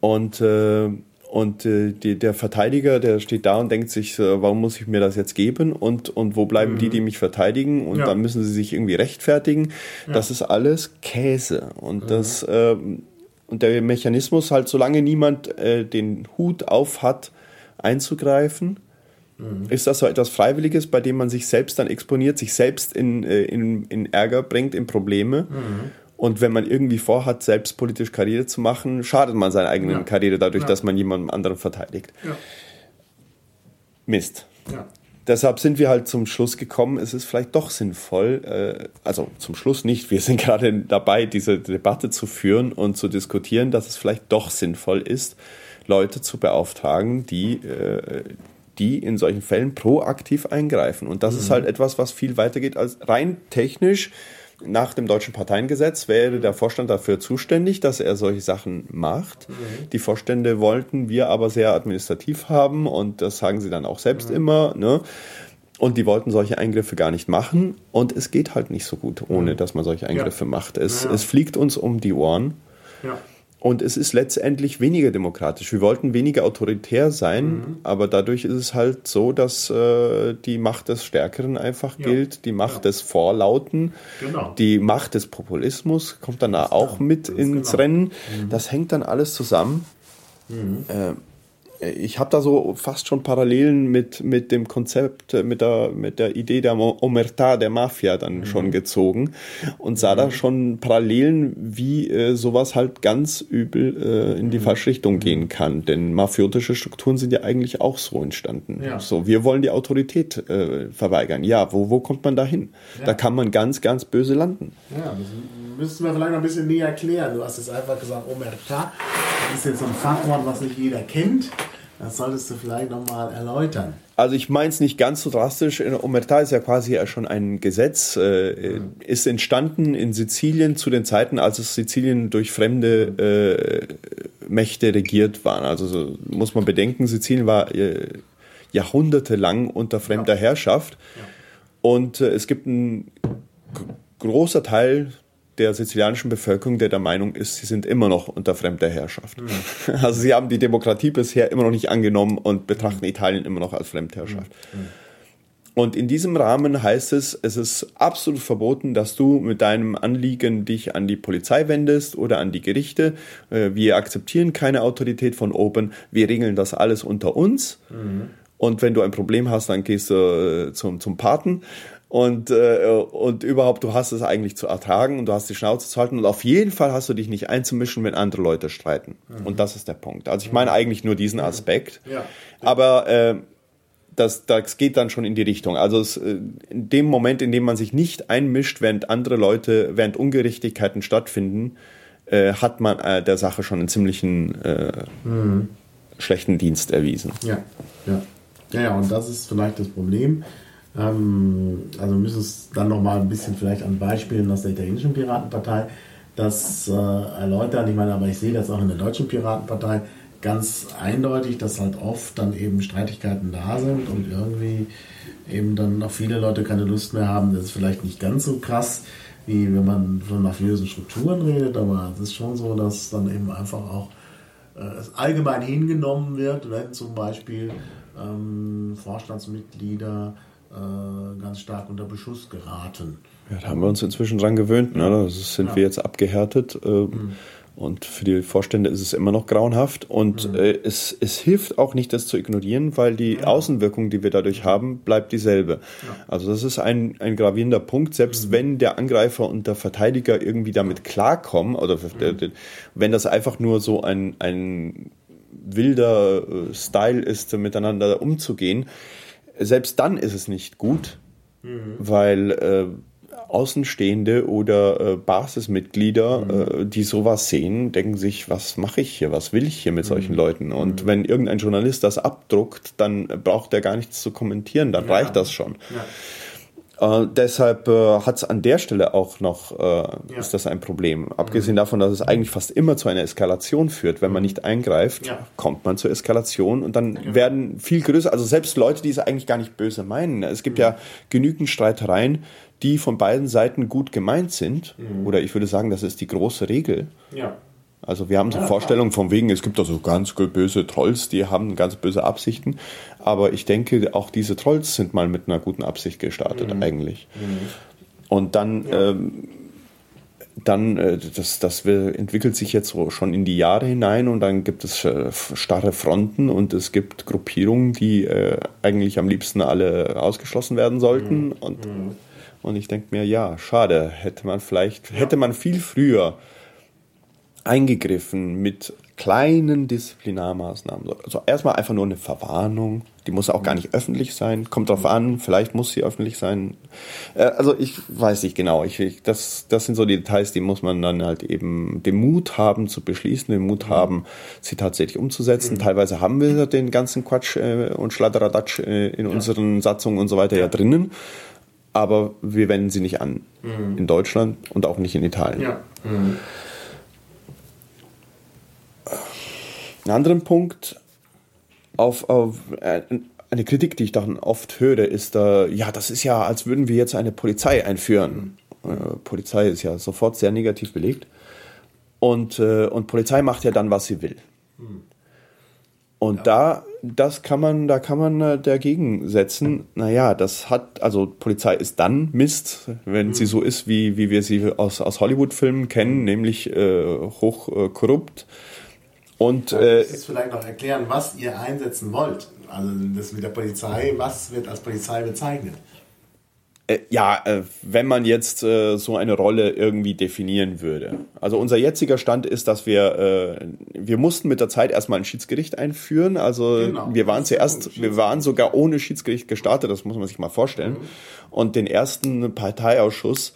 Und äh, und äh, die, der Verteidiger, der steht da und denkt sich, äh, warum muss ich mir das jetzt geben? Und, und wo bleiben mhm. die, die mich verteidigen? Und ja. dann müssen sie sich irgendwie rechtfertigen. Ja. Das ist alles Käse. Und mhm. das äh, und der Mechanismus halt, solange niemand äh, den Hut auf hat, einzugreifen, mhm. ist das so etwas Freiwilliges, bei dem man sich selbst dann exponiert, sich selbst in, äh, in, in Ärger bringt, in Probleme. Mhm. Und wenn man irgendwie vorhat, selbst politisch Karriere zu machen, schadet man seiner eigenen ja. Karriere dadurch, ja. dass man jemanden anderen verteidigt. Ja. Mist. Deshalb sind wir halt zum Schluss gekommen, es ist vielleicht doch sinnvoll, äh, also zum Schluss nicht, wir sind gerade dabei, diese Debatte zu führen und zu diskutieren, dass es vielleicht doch sinnvoll ist, Leute zu beauftragen, die, äh, die in solchen Fällen proaktiv eingreifen. Und das mhm. ist halt etwas, was viel weiter geht als rein technisch nach dem deutschen Parteiengesetz wäre der Vorstand dafür zuständig, dass er solche Sachen macht. Mhm. Die Vorstände wollten wir aber sehr administrativ haben und das sagen sie dann auch selbst mhm. immer. Ne? Und die wollten solche Eingriffe gar nicht machen. Und es geht halt nicht so gut, ohne mhm. dass man solche Eingriffe ja. macht. Es, ja, ja. es fliegt uns um die Ohren. Ja. Und es ist letztendlich weniger demokratisch. Wir wollten weniger autoritär sein, mhm. aber dadurch ist es halt so, dass äh, die Macht des Stärkeren einfach ja. gilt, die Macht ja. des Vorlauten, genau. die Macht des Populismus kommt dann auch mit ins genau. Rennen. Mhm. Das hängt dann alles zusammen. Mhm. Äh, ich habe da so fast schon Parallelen mit, mit dem Konzept, mit der, mit der Idee der Omerta, der Mafia dann mhm. schon gezogen und sah mhm. da schon Parallelen, wie äh, sowas halt ganz übel äh, in die mhm. falsche Richtung gehen kann. Denn mafiotische Strukturen sind ja eigentlich auch so entstanden. Ja. So, wir wollen die Autorität äh, verweigern. Ja, wo, wo kommt man da hin? Ja. Da kann man ganz, ganz böse landen. Ja, das müssten wir vielleicht noch ein bisschen näher erklären. Du hast es einfach gesagt, Omerta. Das ist jetzt so ein Fachwort, was nicht jeder kennt. Das solltest du vielleicht nochmal erläutern. Also ich meine es nicht ganz so drastisch. Omerta ist ja quasi schon ein Gesetz, äh, mhm. ist entstanden in Sizilien zu den Zeiten, als es Sizilien durch fremde äh, Mächte regiert war. Also so muss man bedenken, Sizilien war äh, jahrhundertelang unter fremder ja. Herrschaft. Ja. Und äh, es gibt ein großer Teil der sizilianischen Bevölkerung, der der Meinung ist, sie sind immer noch unter fremder Herrschaft. Mhm. Also sie haben die Demokratie bisher immer noch nicht angenommen und betrachten mhm. Italien immer noch als Fremdherrschaft. Mhm. Und in diesem Rahmen heißt es, es ist absolut verboten, dass du mit deinem Anliegen dich an die Polizei wendest oder an die Gerichte. Äh, wir akzeptieren keine Autorität von oben. Wir regeln das alles unter uns. Mhm. Und wenn du ein Problem hast, dann gehst du äh, zum, zum Paten. Und, äh, und überhaupt, du hast es eigentlich zu ertragen und du hast die Schnauze zu halten. Und auf jeden Fall hast du dich nicht einzumischen, wenn andere Leute streiten. Mhm. Und das ist der Punkt. Also ich meine eigentlich nur diesen Aspekt. Ja. Aber äh, das, das geht dann schon in die Richtung. Also es, äh, in dem Moment, in dem man sich nicht einmischt, während andere Leute, während Ungerechtigkeiten stattfinden, äh, hat man äh, der Sache schon einen ziemlichen äh, mhm. schlechten Dienst erwiesen. Ja, ja. Ja, ja, und das ist vielleicht das Problem. Ähm, also müssen es dann nochmal ein bisschen vielleicht an Beispielen aus der italienischen Piratenpartei das äh, erläutern. Ich meine, aber ich sehe das auch in der deutschen Piratenpartei ganz eindeutig, dass halt oft dann eben Streitigkeiten da sind und irgendwie eben dann auch viele Leute keine Lust mehr haben. Das ist vielleicht nicht ganz so krass, wie wenn man von mafiösen Strukturen redet, aber es ist schon so, dass dann eben einfach auch äh, allgemein hingenommen wird, wenn zum Beispiel ähm, Vorstandsmitglieder ganz stark unter Beschuss geraten. Ja, da haben wir uns inzwischen dran gewöhnt. Ne? Das sind ja. wir jetzt abgehärtet. Äh, mhm. Und für die Vorstände ist es immer noch grauenhaft. Und mhm. äh, es, es hilft auch nicht, das zu ignorieren, weil die ja. Außenwirkung, die wir dadurch haben, bleibt dieselbe. Ja. Also das ist ein, ein gravierender Punkt. Selbst mhm. wenn der Angreifer und der Verteidiger irgendwie damit klarkommen, oder mhm. wenn das einfach nur so ein, ein wilder äh, Style ist, miteinander umzugehen, selbst dann ist es nicht gut, mhm. weil äh, Außenstehende oder äh, Basismitglieder, mhm. äh, die sowas sehen, denken sich, was mache ich hier, was will ich hier mit mhm. solchen Leuten? Und mhm. wenn irgendein Journalist das abdruckt, dann braucht er gar nichts zu kommentieren, dann ja. reicht das schon. Ja. Äh, deshalb äh, hat es an der Stelle auch noch, äh, ja. ist das ein Problem. Abgesehen mhm. davon, dass es eigentlich fast immer zu einer Eskalation führt. Wenn man mhm. nicht eingreift, ja. kommt man zur Eskalation und dann ja. werden viel größer, also selbst Leute, die es eigentlich gar nicht böse meinen. Es gibt mhm. ja genügend Streitereien, die von beiden Seiten gut gemeint sind. Mhm. Oder ich würde sagen, das ist die große Regel. Ja. Also wir haben so Vorstellungen von wegen, es gibt da so ganz böse Trolls, die haben ganz böse Absichten. Aber ich denke, auch diese Trolls sind mal mit einer guten Absicht gestartet mhm. eigentlich. Mhm. Und dann, ja. ähm, dann äh, das, das entwickelt sich jetzt so schon in die Jahre hinein und dann gibt es äh, starre Fronten und es gibt Gruppierungen, die äh, eigentlich am liebsten alle ausgeschlossen werden sollten. Mhm. Und, mhm. und ich denke mir, ja, schade, hätte man vielleicht, ja. hätte man viel früher eingegriffen mit kleinen Disziplinarmaßnahmen. Also erstmal einfach nur eine Verwarnung, die muss auch gar nicht öffentlich sein, kommt drauf an, vielleicht muss sie öffentlich sein. Äh, also ich weiß nicht genau, ich, ich, das, das sind so die Details, die muss man dann halt eben den Mut haben zu beschließen, den Mut haben, sie tatsächlich umzusetzen. Mhm. Teilweise haben wir den ganzen Quatsch äh, und Schladderadatsch äh, in ja. unseren Satzungen und so weiter ja, ja drinnen aber wir wenden sie nicht an. Mhm. In Deutschland und auch nicht in Italien. Ja. Mhm. Einen anderen Punkt auf, auf äh, eine Kritik, die ich dann oft höre, ist, äh, ja, das ist ja, als würden wir jetzt eine Polizei einführen. Äh, Polizei ist ja sofort sehr negativ belegt. Und, und Polizei macht ja dann, was sie will. Und ja. da, das kann man, da kann man dagegen setzen. Naja, das hat, also Polizei ist dann Mist, wenn mhm. sie so ist, wie, wie wir sie aus, aus Hollywood-Filmen kennen, nämlich äh, und äh, jetzt vielleicht noch erklären, was ihr einsetzen wollt. Also das mit der Polizei, was wird als Polizei bezeichnet? Äh, ja, äh, wenn man jetzt äh, so eine Rolle irgendwie definieren würde. Also unser jetziger Stand ist, dass wir äh, wir mussten mit der Zeit erstmal ein Schiedsgericht einführen. Also genau. wir waren zuerst, wir waren sogar ohne Schiedsgericht gestartet. Das muss man sich mal vorstellen. Mhm. Und den ersten Parteiausschuss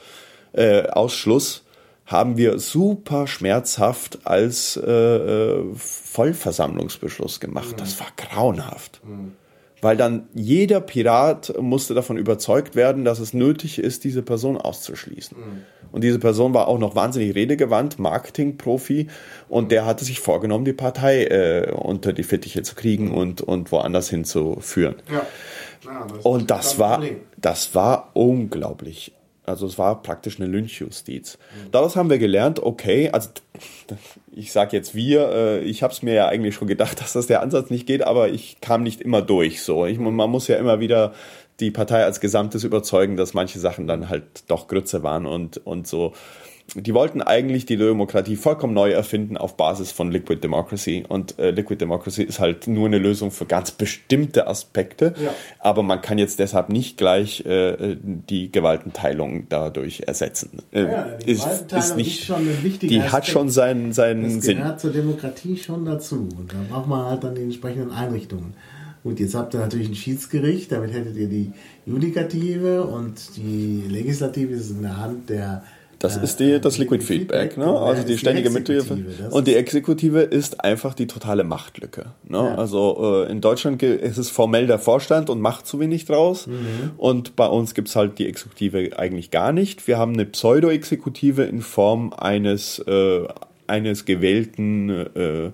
äh, Ausschluss haben wir super schmerzhaft als äh, äh, Vollversammlungsbeschluss gemacht. Mhm. Das war grauenhaft. Mhm. Weil dann jeder Pirat musste davon überzeugt werden, dass es nötig ist, diese Person auszuschließen. Mhm. Und diese Person war auch noch wahnsinnig redegewandt, Marketingprofi, und der hatte sich vorgenommen, die Partei äh, unter die Fittiche zu kriegen und, und woanders hinzuführen. Ja. Ja, das und das war, das war unglaublich Also es war praktisch eine Lynchjustiz. Daraus haben wir gelernt, okay, also ich sage jetzt wir, äh, ich habe es mir ja eigentlich schon gedacht, dass das der Ansatz nicht geht, aber ich kam nicht immer durch. So, ich, man muss ja immer wieder die Partei als Gesamtes überzeugen, dass manche Sachen dann halt doch Grütze waren und, und so die wollten eigentlich die Demokratie vollkommen neu erfinden auf Basis von Liquid Democracy. Und äh, Liquid Democracy ist halt nur eine Lösung für ganz bestimmte Aspekte. Ja. Aber man kann jetzt deshalb nicht gleich äh, die Gewaltenteilung dadurch ersetzen. Äh, ja, die ist, ist nicht, ist Die Aspekt. hat schon seinen, seinen das Sinn. Das gehört zur Demokratie schon dazu. Und da braucht man halt dann die entsprechenden Einrichtungen. Gut, jetzt habt ihr natürlich ein Schiedsgericht, damit hättet ihr die Judikative und die Legislative ist in der Hand der das ist die, das Liquid Feedback, ne? also die ständige Mithilfe. Und die Exekutive ist einfach die totale Machtlücke. Ne? Ja. Also äh, in Deutschland ist es formell der Vorstand und macht zu wenig draus. Mhm. Und bei uns gibt's halt die Exekutive eigentlich gar nicht. Wir haben eine Pseudo-Exekutive in Form eines, äh, eines gewählten äh,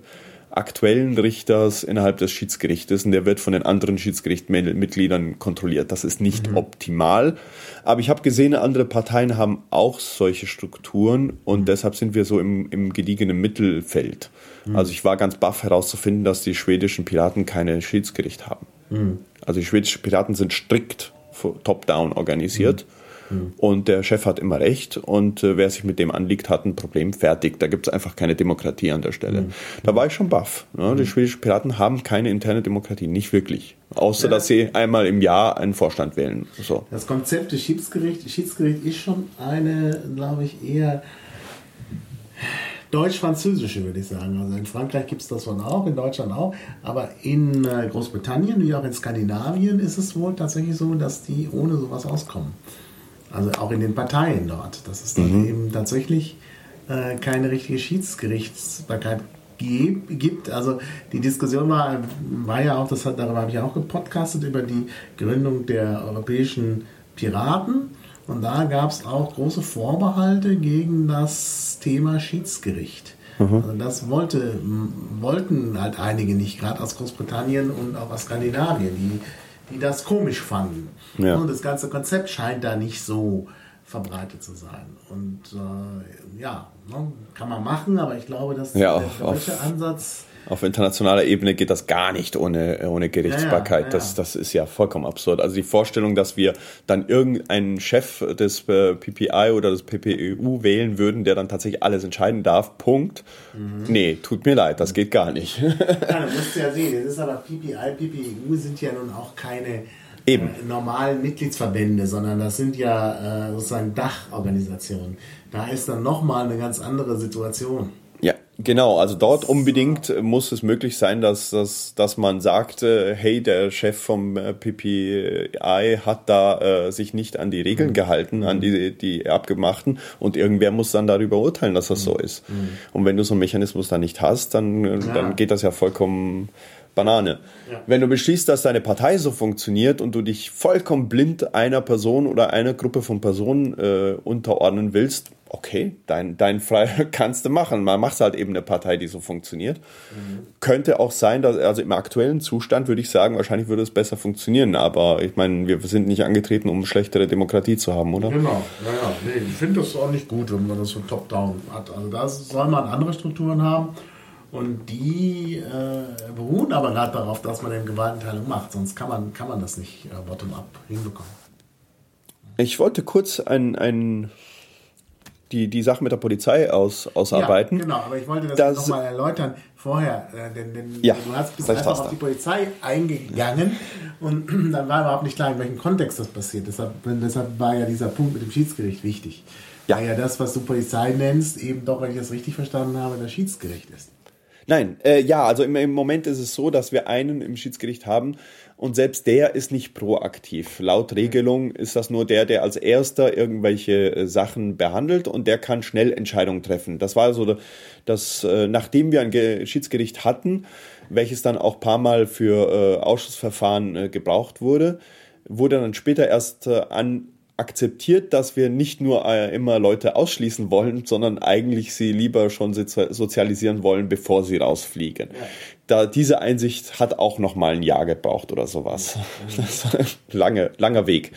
aktuellen Richters innerhalb des Schiedsgerichtes und der wird von den anderen Schiedsgerichtmitgliedern kontrolliert. Das ist nicht mhm. optimal, aber ich habe gesehen, andere Parteien haben auch solche Strukturen und mhm. deshalb sind wir so im, im gediegenen Mittelfeld. Mhm. Also ich war ganz baff herauszufinden, dass die schwedischen Piraten keine Schiedsgericht haben. Mhm. Also die schwedischen Piraten sind strikt top-down organisiert. Mhm. Und der Chef hat immer recht und äh, wer sich mit dem anliegt, hat ein Problem fertig. Da gibt es einfach keine Demokratie an der Stelle. Mhm. Da war ich schon baff. Ne? Die mhm. schwedischen Piraten haben keine interne Demokratie, nicht wirklich. Außer, ja. dass sie einmal im Jahr einen Vorstand wählen. So. Das Konzept des Schiedsgerichts, Schiedsgericht ist schon eine, glaube ich, eher deutsch-französische, würde ich sagen. Also in Frankreich gibt es das wohl auch, in Deutschland auch. Aber in äh, Großbritannien wie auch in Skandinavien ist es wohl tatsächlich so, dass die ohne sowas auskommen. Also auch in den Parteien dort, dass es dann mhm. eben tatsächlich äh, keine richtige Schiedsgerichtsbarkeit gibt. Also die Diskussion war, war ja auch, das hat, darüber habe ich auch gepodcastet, über die Gründung der europäischen Piraten. Und da gab es auch große Vorbehalte gegen das Thema Schiedsgericht. Mhm. Also das wollte, wollten halt einige nicht, gerade aus Großbritannien und auch aus Skandinavien. Die die das komisch fanden. Ja. Und das ganze Konzept scheint da nicht so verbreitet zu sein. Und äh, ja, ne, kann man machen, aber ich glaube, dass ja, der deutsche Ansatz auf internationaler Ebene geht das gar nicht ohne, ohne Gerichtsbarkeit. Ja, ja. Das, das ist ja vollkommen absurd. Also die Vorstellung, dass wir dann irgendeinen Chef des äh, PPI oder des PPEU wählen würden, der dann tatsächlich alles entscheiden darf, Punkt. Mhm. Nee, tut mir leid, das geht gar nicht. Ja, du musst ja sehen, das ist aber PPI, PPEU sind ja nun auch keine Eben. Äh, normalen Mitgliedsverbände, sondern das sind ja äh, sozusagen Dachorganisationen. Da ist dann nochmal eine ganz andere Situation. Ja, genau. Also dort unbedingt muss es möglich sein, dass, dass, dass man sagt, äh, hey, der Chef vom äh, PPI hat da äh, sich nicht an die Regeln mhm. gehalten, an die, die abgemachten und irgendwer muss dann darüber urteilen, dass das so mhm. ist. Mhm. Und wenn du so einen Mechanismus da nicht hast, dann, ja. dann geht das ja vollkommen Banane. Ja. Wenn du beschließt, dass deine Partei so funktioniert und du dich vollkommen blind einer Person oder einer Gruppe von Personen äh, unterordnen willst, okay, dein, dein Frei kannst du machen. Man macht halt eben eine Partei, die so funktioniert. Mhm. Könnte auch sein, dass, also im aktuellen Zustand würde ich sagen, wahrscheinlich würde es besser funktionieren, aber ich meine, wir sind nicht angetreten, um schlechtere Demokratie zu haben, oder? Genau, naja, nee, ich finde das auch nicht gut, wenn man das so top-down hat. Also da soll man andere Strukturen haben. Und die äh, beruhen aber gerade darauf, dass man eine Gewaltenteilung macht. Sonst kann man, kann man das nicht äh, bottom-up hinbekommen. Ich wollte kurz ein, ein die, die Sache mit der Polizei aus, ausarbeiten. Ja, genau, aber ich wollte das, das nochmal erläutern vorher, äh, denn, denn ja, du hast, bist einfach auf die Polizei eingegangen und dann war überhaupt nicht klar, in welchem Kontext das passiert. Deshalb, deshalb war ja dieser Punkt mit dem Schiedsgericht wichtig. Ja. Weil ja das, was du Polizei nennst, eben doch, wenn ich das richtig verstanden habe, das Schiedsgericht ist. Nein, äh, ja, also im, im Moment ist es so, dass wir einen im Schiedsgericht haben, und selbst der ist nicht proaktiv. Laut Regelung ist das nur der, der als erster irgendwelche äh, Sachen behandelt und der kann schnell Entscheidungen treffen. Das war also das, äh, nachdem wir ein Schiedsgericht hatten, welches dann auch paar Mal für äh, Ausschussverfahren gebraucht wurde, wurde dann später erst an akzeptiert, dass wir nicht nur äh, immer Leute ausschließen wollen, sondern eigentlich sie lieber schon sozialisieren wollen, bevor sie rausfliegen. Ja. Da, diese Einsicht hat auch noch mal ein Jahr gebraucht oder sowas. Lange, langer Weg.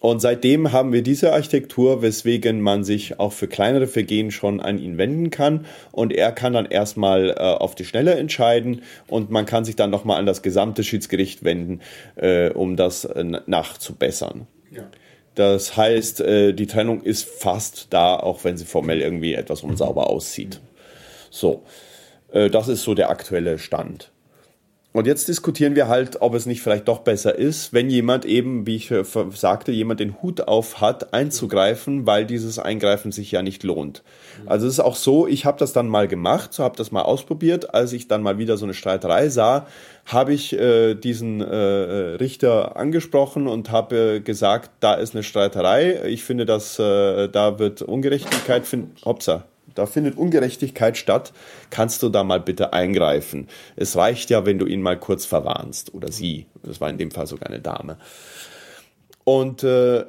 Und seitdem haben wir diese Architektur, weswegen man sich auch für kleinere Vergehen schon an ihn wenden kann. Und er kann dann erstmal äh, auf die Schnelle entscheiden und man kann sich dann nochmal an das gesamte Schiedsgericht wenden, äh, um das äh, nachzubessern. Ja. Das heißt, äh, die Trennung ist fast da, auch wenn sie formell irgendwie etwas unsauber aussieht. So, äh, das ist so der aktuelle Stand. Und jetzt diskutieren wir halt, ob es nicht vielleicht doch besser ist, wenn jemand eben, wie ich sagte, jemand den Hut auf hat, einzugreifen, weil dieses Eingreifen sich ja nicht lohnt. Also es ist auch so, ich habe das dann mal gemacht, so habe das mal ausprobiert. Als ich dann mal wieder so eine Streiterei sah, habe ich äh, diesen äh, Richter angesprochen und habe äh, gesagt, da ist eine Streiterei. Ich finde, dass äh, da wird Ungerechtigkeit finden. Hopsa, da findet Ungerechtigkeit statt, kannst du da mal bitte eingreifen. Es reicht ja, wenn du ihn mal kurz verwarnst oder sie. Das war in dem Fall sogar eine Dame. Und äh,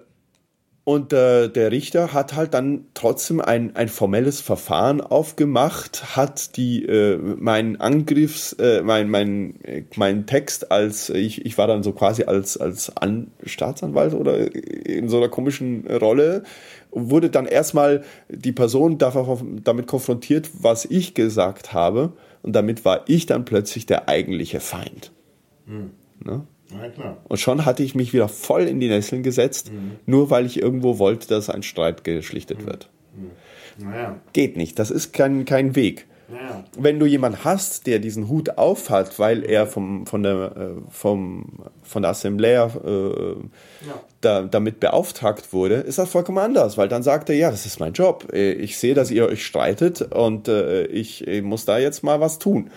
und äh, der Richter hat halt dann trotzdem ein, ein formelles Verfahren aufgemacht, hat die äh, meinen Angriffs, äh, mein, mein, äh, mein Text als, ich, ich war dann so quasi als, als An Staatsanwalt oder in so einer komischen Rolle, wurde dann erstmal die Person damit konfrontiert, was ich gesagt habe. Und damit war ich dann plötzlich der eigentliche Feind. Mhm. Ne? Und schon hatte ich mich wieder voll in die Nesseln gesetzt, mhm. nur weil ich irgendwo wollte, dass ein Streit geschlichtet mhm. wird. Mhm. Naja. Geht nicht, das ist kein, kein Weg. Naja. Wenn du jemanden hast, der diesen Hut aufhat, weil er vom, von, der, äh, vom, von der Assemblée äh, ja. da, damit beauftragt wurde, ist das vollkommen anders, weil dann sagt er, ja, das ist mein Job. Äh, ich sehe, dass ihr euch streitet und äh, ich, ich, muss da jetzt mal was tun. Mhm.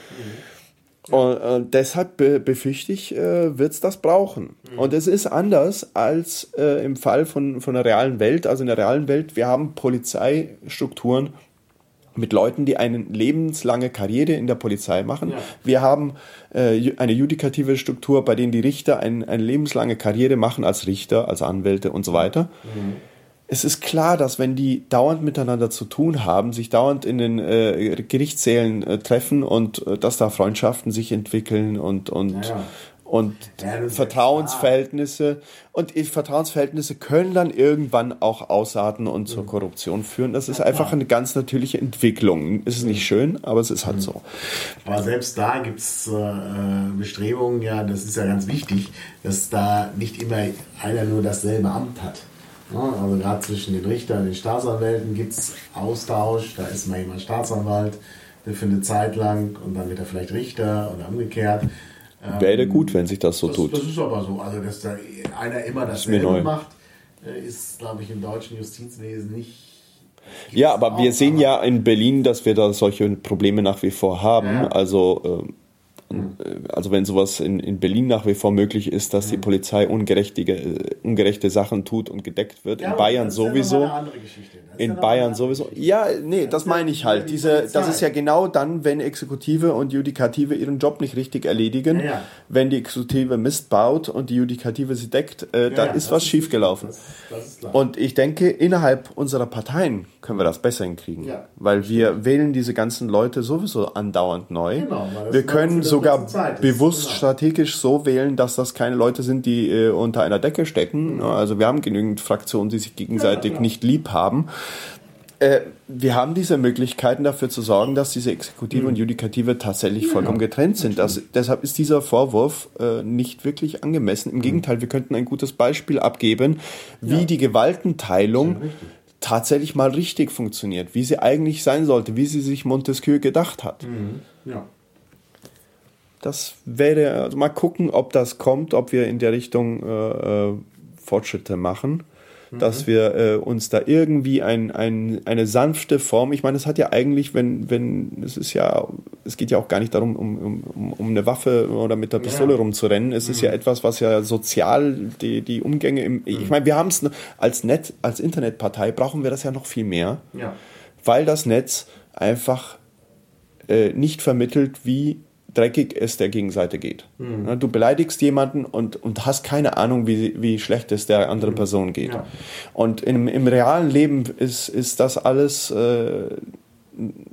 Und, und, deshalb be befürchte ich, äh, wird es das brauchen. Mhm. Und es ist anders als äh, im Fall von, von der realen Welt. Also in der realen Welt, wir haben Polizeistrukturen mit Leuten, die eine lebenslange Karriere in der Polizei machen. Ja. Wir haben äh, eine judikative Struktur, bei denen die Richter ein, eine lebenslange Karriere machen als Richter, als Anwälte und so weiter. Mhm es ist klar, dass wenn die dauernd miteinander zu tun haben, sich dauernd in den äh, Gerichtssälen äh, treffen und äh, dass da Freundschaften sich entwickeln und, und, ja. und ja, Vertrauensverhältnisse. Und Vertrauensverhältnisse können dann irgendwann auch ausarten und zur Korruption führen. Das ist ja, einfach eine ganz natürliche Entwicklung. Es ist nicht schön, aber es ist halt mhm. so. Aber selbst da gibt es äh, Bestrebungen, ja, das ist ja ganz wichtig, dass da nicht immer einer nur dasselbe Amt hat. Also gerade zwischen den Richtern und den Staatsanwälten gibt es Austausch. Da ist mal jemand Staatsanwalt, der für eine Zeit lang und dann wird er vielleicht Richter oder umgekehrt. Wäre ähm, gut, wenn sich das so das, tut. Das ist aber so. Also, dass da einer immer dasselbe macht, äh, ist, glaube ich, im deutschen Justizwesen nicht. Ja, aber wir sehen ja in Berlin, dass wir da solche Probleme nach wie vor haben. Ja. Also ähm, äh, also wenn sowas in, in Berlin nach wie vor möglich ist, dass die Polizei ungerechte, ungerechte Sachen tut und gedeckt wird, ja, in Bayern sowieso. In Bayern sowieso. Ja, nee, das meine ich halt. Diese, das ist ja genau dann, wenn Exekutive und Judikative ihren Job nicht richtig erledigen. Ja, ja. Wenn die Exekutive Mist baut und die Judikative sie deckt, äh, da ist was schiefgelaufen. und ich denke, innerhalb unserer Parteien können wir das besser hinkriegen. Weil wir wählen diese ganzen Leute sowieso andauernd neu. Genau, wir können so sogar bewusst genau. strategisch so wählen, dass das keine Leute sind, die äh, unter einer Decke stecken. Mhm. Also wir haben genügend Fraktionen, die sich gegenseitig ja, nicht lieb haben. Äh, wir haben diese Möglichkeiten dafür zu sorgen, dass diese Exekutive mhm. und Judikative tatsächlich vollkommen getrennt sind. Das, deshalb ist dieser Vorwurf äh, nicht wirklich angemessen. Im mhm. Gegenteil, wir könnten ein gutes Beispiel abgeben, wie ja. die Gewaltenteilung tatsächlich mal richtig funktioniert, wie sie eigentlich sein sollte, wie sie sich Montesquieu gedacht hat. Mhm. Ja. Das wäre, also mal gucken, ob das kommt, ob wir in der Richtung äh, äh Fortschritte machen, mhm. dass wir äh, uns da irgendwie ein, ein, eine sanfte Form, ich meine, es hat ja eigentlich, wenn, wenn, es ist ja, es geht ja auch gar nicht darum, um, um, um eine Waffe oder mit der Pistole ja. rumzurennen. Es mhm. ist ja mhm. etwas, was ja sozial die, die Umgänge im, mhm. ich meine, wir haben es als Net, als Internetpartei brauchen wir das ja noch viel mehr, ja. weil das Netz einfach äh, nicht vermittelt, wie dreckig es der Gegenseite geht. Mhm. Du beleidigst jemanden und, und hast keine Ahnung, wie, wie schlecht es der anderen mhm. Person geht. Ja. Und im, im realen Leben ist, ist das alles, äh,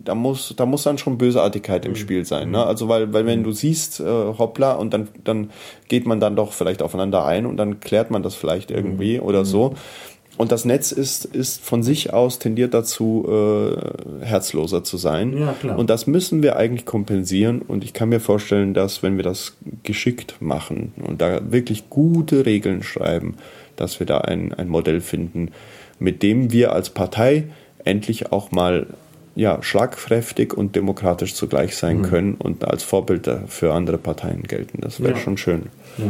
da muss, da muss dann schon Bösartigkeit im mhm. Spiel sein. Ne? Also weil, weil wenn du siehst, äh, hoppla, und dann, dann geht man dann doch vielleicht aufeinander ein und dann klärt man das vielleicht irgendwie mhm. oder so. Und das Netz ist, ist von sich aus tendiert dazu, äh, herzloser zu sein. Ja, klar. Und das müssen wir eigentlich kompensieren. Und ich kann mir vorstellen, dass wenn wir das geschickt machen und da wirklich gute Regeln schreiben, dass wir da ein, ein Modell finden, mit dem wir als Partei endlich auch mal ja, schlagkräftig und demokratisch zugleich sein mhm. können und als Vorbild für andere Parteien gelten. Das wäre ja. schon schön. Ja.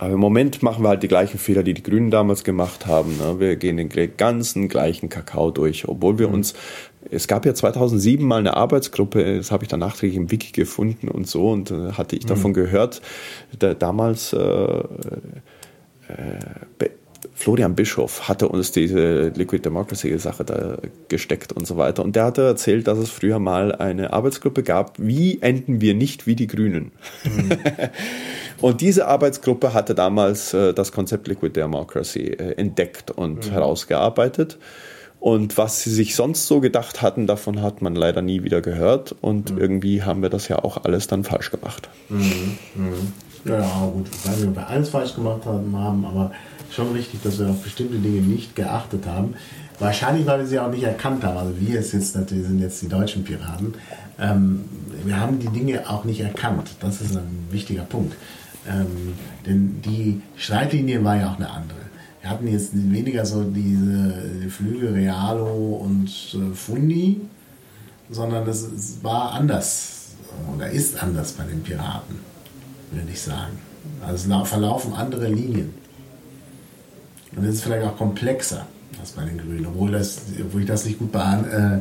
Aber im Moment machen wir halt die gleichen Fehler, die die Grünen damals gemacht haben. Ne? Wir gehen den ganzen gleichen Kakao durch, obwohl wir mhm. uns es gab ja 2007 mal eine Arbeitsgruppe, das habe ich dann nachträglich im Wiki gefunden und so, und äh, hatte ich mhm. davon gehört, da, damals äh, äh, Florian Bischof hatte uns diese Liquid Democracy Sache da gesteckt und so weiter. Und der hatte erzählt, dass es früher mal eine Arbeitsgruppe gab, wie enden wir nicht wie die Grünen. Mhm. und diese Arbeitsgruppe hatte damals äh, das Konzept Liquid Democracy äh, entdeckt und mhm. herausgearbeitet. Und was sie sich sonst so gedacht hatten, davon hat man leider nie wieder gehört. Und mhm. irgendwie haben wir das ja auch alles dann falsch gemacht. Mhm. Mhm. Ja, gut, ich weiß nicht, ob wir alles falsch gemacht haben, aber schon richtig, dass wir auf bestimmte Dinge nicht geachtet haben. Wahrscheinlich, weil wir sie auch nicht erkannt haben. Also wir es jetzt natürlich sind jetzt die deutschen Piraten. Ähm, wir haben die Dinge auch nicht erkannt. Das ist ein wichtiger Punkt. Ähm, denn die Streitlinie war ja auch eine andere. Wir hatten jetzt weniger so diese Flüge Realo und äh, Fundi, sondern das war anders oder ist anders bei den Piraten, würde ich sagen. Also verlaufen andere Linien. Und das ist vielleicht auch komplexer als bei den Grünen, obwohl, das, obwohl ich das nicht gut, äh,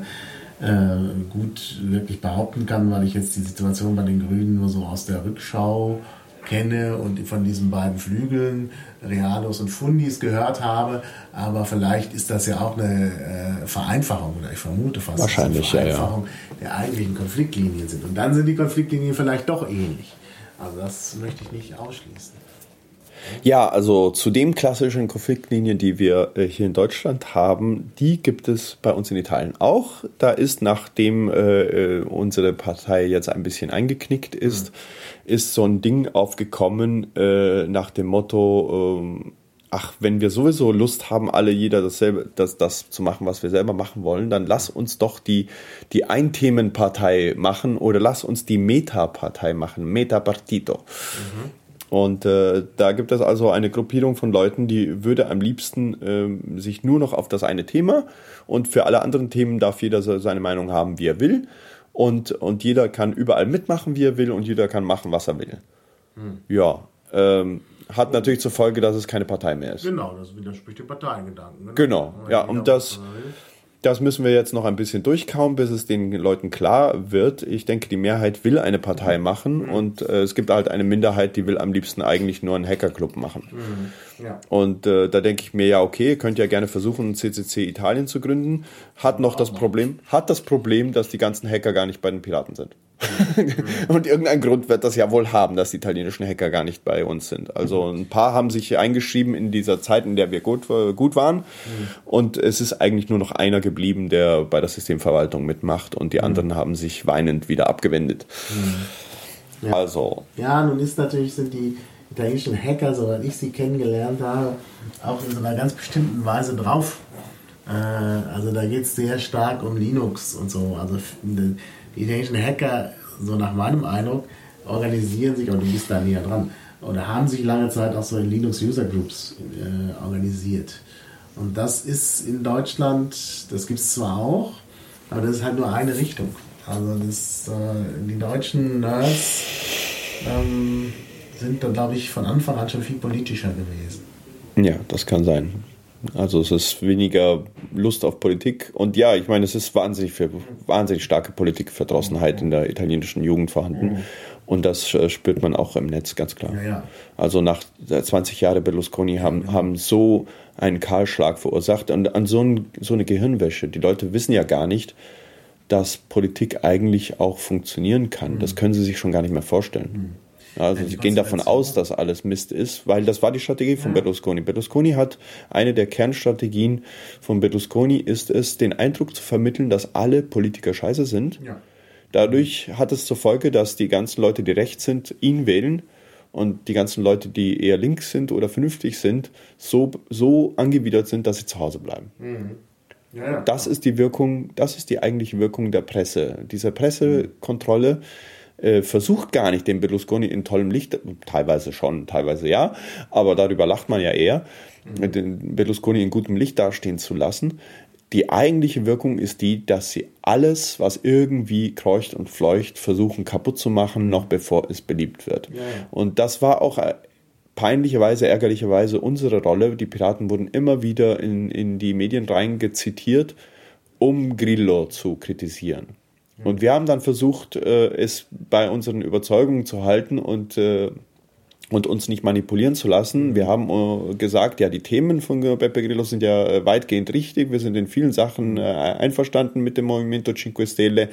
äh, gut wirklich behaupten kann, weil ich jetzt die Situation bei den Grünen nur so aus der Rückschau kenne und von diesen beiden Flügeln, Realos und Fundis, gehört habe. Aber vielleicht ist das ja auch eine äh, Vereinfachung, oder ich vermute fast, Wahrscheinlich, eine Vereinfachung ja, ja. der eigentlichen Konfliktlinien sind. Und dann sind die Konfliktlinien vielleicht doch ähnlich. Also das möchte ich nicht ausschließen. Ja, also zu den klassischen Konfliktlinien, die wir äh, hier in Deutschland haben, die gibt es bei uns in Italien auch. Da ist, nachdem äh, äh unsere Partei jetzt ein bisschen eingeknickt ist, mhm. ist so ein Ding aufgekommen äh, nach dem Motto, äh, ach, wenn wir sowieso Lust haben, alle jeder dasselbe, das, das zu machen, was wir selber machen wollen, dann lass uns doch die, die Einthemenpartei machen oder lass uns die Meta-Partei machen, Meta-Partito. Mhm. Und äh, da gibt es also eine Gruppierung von Leuten, die würde am liebsten äh, sich nur noch auf das eine Thema und für alle anderen Themen darf jeder seine Meinung haben, wie er will. Und, und jeder kann überall mitmachen, wie er will und jeder kann machen, was er will. Hm. Ja, ähm, hat natürlich zur Folge, dass es keine Partei mehr ist. Genau, das widerspricht dem Parteiengedanken. Genau, genau ja, und das, das müssen wir jetzt noch ein bisschen durchkauen, bis es den Leuten klar wird. Ich denke, die Mehrheit will eine Partei machen mhm. und äh, es gibt halt eine Minderheit, die will am liebsten eigentlich nur einen Hackerclub machen. Mhm. Ja. Und äh, da denke ich mir, ja, okay, könnt ja gerne versuchen, CCC Italien zu gründen. Hat noch das Problem, hat das Problem, dass die ganzen Hacker gar nicht bei den Piraten sind. und irgendein Grund wird das ja wohl haben, dass die italienischen Hacker gar nicht bei uns sind. Also ein paar haben sich eingeschrieben in dieser Zeit, in der wir gut, äh, gut waren. Mhm. Und es ist eigentlich nur noch einer geblieben, der bei der Systemverwaltung mitmacht. Und die mhm. anderen haben sich weinend wieder abgewendet. Mhm. Ja. Also. Ja, nun ist natürlich, sind die italienischen Hacker, soweit ich sie kennengelernt habe, auch in so einer ganz bestimmten Weise drauf. Äh, also da geht es sehr stark um Linux und so. Also die italienischen Hacker, so nach meinem Eindruck, organisieren sich, und du bist da näher dran, oder haben sich lange Zeit auch so in Linux User Groups äh, organisiert. Und das ist in Deutschland, das gibt es zwar auch, aber das ist halt nur eine Richtung. Also das, äh, die deutschen Nerds ähm, sind da, glaube ich, von Anfang an schon viel politischer gewesen. Ja, das kann sein. Also es ist weniger Lust auf Politik. Und ja, ich meine, es ist wahnsinnig, viel, wahnsinnig starke Politikverdrossenheit in der italienischen Jugend vorhanden. Und das äh, spürt man auch im Netz ganz klar. Ja, ja. Also nach 20 Jahren Berlusconi haben, haben so einen Kahlschlag verursacht. Und an so, ein, so eine Gehirnwäsche. Die Leute wissen ja gar nicht, dass Politik eigentlich auch funktionieren kann. Das können sie sich schon gar nicht mehr vorstellen. Also sie gehen davon aus, dass alles Mist ist, weil das war die Strategie von ja. Berlusconi. Berlusconi hat eine der Kernstrategien von Berlusconi ist es, den Eindruck zu vermitteln, dass alle Politiker scheiße sind. Ja. Dadurch hat es zur Folge, dass die ganzen Leute, die rechts sind, ihn wählen und die ganzen Leute, die eher links sind oder vernünftig sind, so, so angewidert sind, dass sie zu Hause bleiben. Mhm. Ja, ja. Das ist die Wirkung, das ist die eigentliche Wirkung der Presse. Diese Pressekontrolle äh, versucht gar nicht, den Berlusconi in tollem Licht, teilweise schon, teilweise ja, aber darüber lacht man ja eher, mhm. den Berlusconi in gutem Licht dastehen zu lassen. Die eigentliche Wirkung ist die, dass sie alles, was irgendwie kreucht und fleucht, versuchen kaputt zu machen, noch bevor es beliebt wird. Ja. Und das war auch äh, peinlicherweise, ärgerlicherweise unsere Rolle. Die Piraten wurden immer wieder in, in die Medien reingezitiert, um Grillo zu kritisieren. Und wir haben dann versucht, äh, es bei unseren Überzeugungen zu halten und äh, und uns nicht manipulieren zu lassen. Wir haben äh, gesagt, ja, die Themen von Beppe Grillo sind ja äh, weitgehend richtig. Wir sind in vielen Sachen äh, einverstanden mit dem Movimento Cinque Stelle.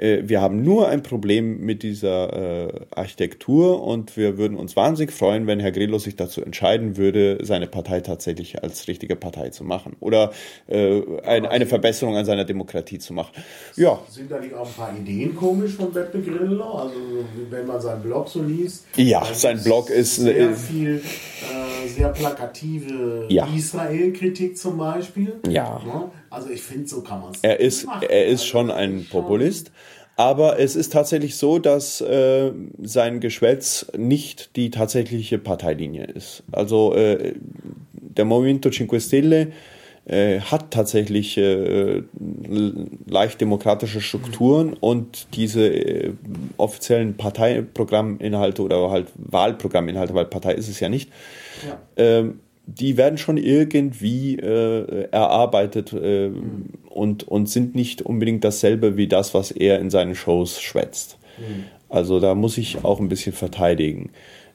Äh, wir haben nur ein Problem mit dieser äh, Architektur und wir würden uns wahnsinnig freuen, wenn Herr Grillo sich dazu entscheiden würde, seine Partei tatsächlich als richtige Partei zu machen oder äh, ein, eine Verbesserung an seiner Demokratie zu machen. Ja. Sind da nicht auch ein paar Ideen komisch von Beppe Grillo? Also wenn man seinen Blog so liest. Ja, sein Blog ist sehr viel äh, sehr plakative ja. Israel-Kritik zum Beispiel. Ja. ja. Also ich finde, so kann man es. Er ist, er ist schon ein Populist. Aber es ist tatsächlich so, dass äh, sein Geschwätz nicht die tatsächliche Parteilinie ist. Also äh, der Movimento Cinque Stelle äh, hat tatsächlich äh, leicht demokratische Strukturen und diese äh, offiziellen Parteiprogramminhalte oder halt Wahlprogramminhalte, weil Partei ist es ja nicht, ja. Ähm, die werden schon irgendwie äh, erarbeitet äh, mhm. und, und sind nicht unbedingt dasselbe wie das, was er in seinen Shows schwätzt. Mhm. Also da muss ich auch ein bisschen verteidigen.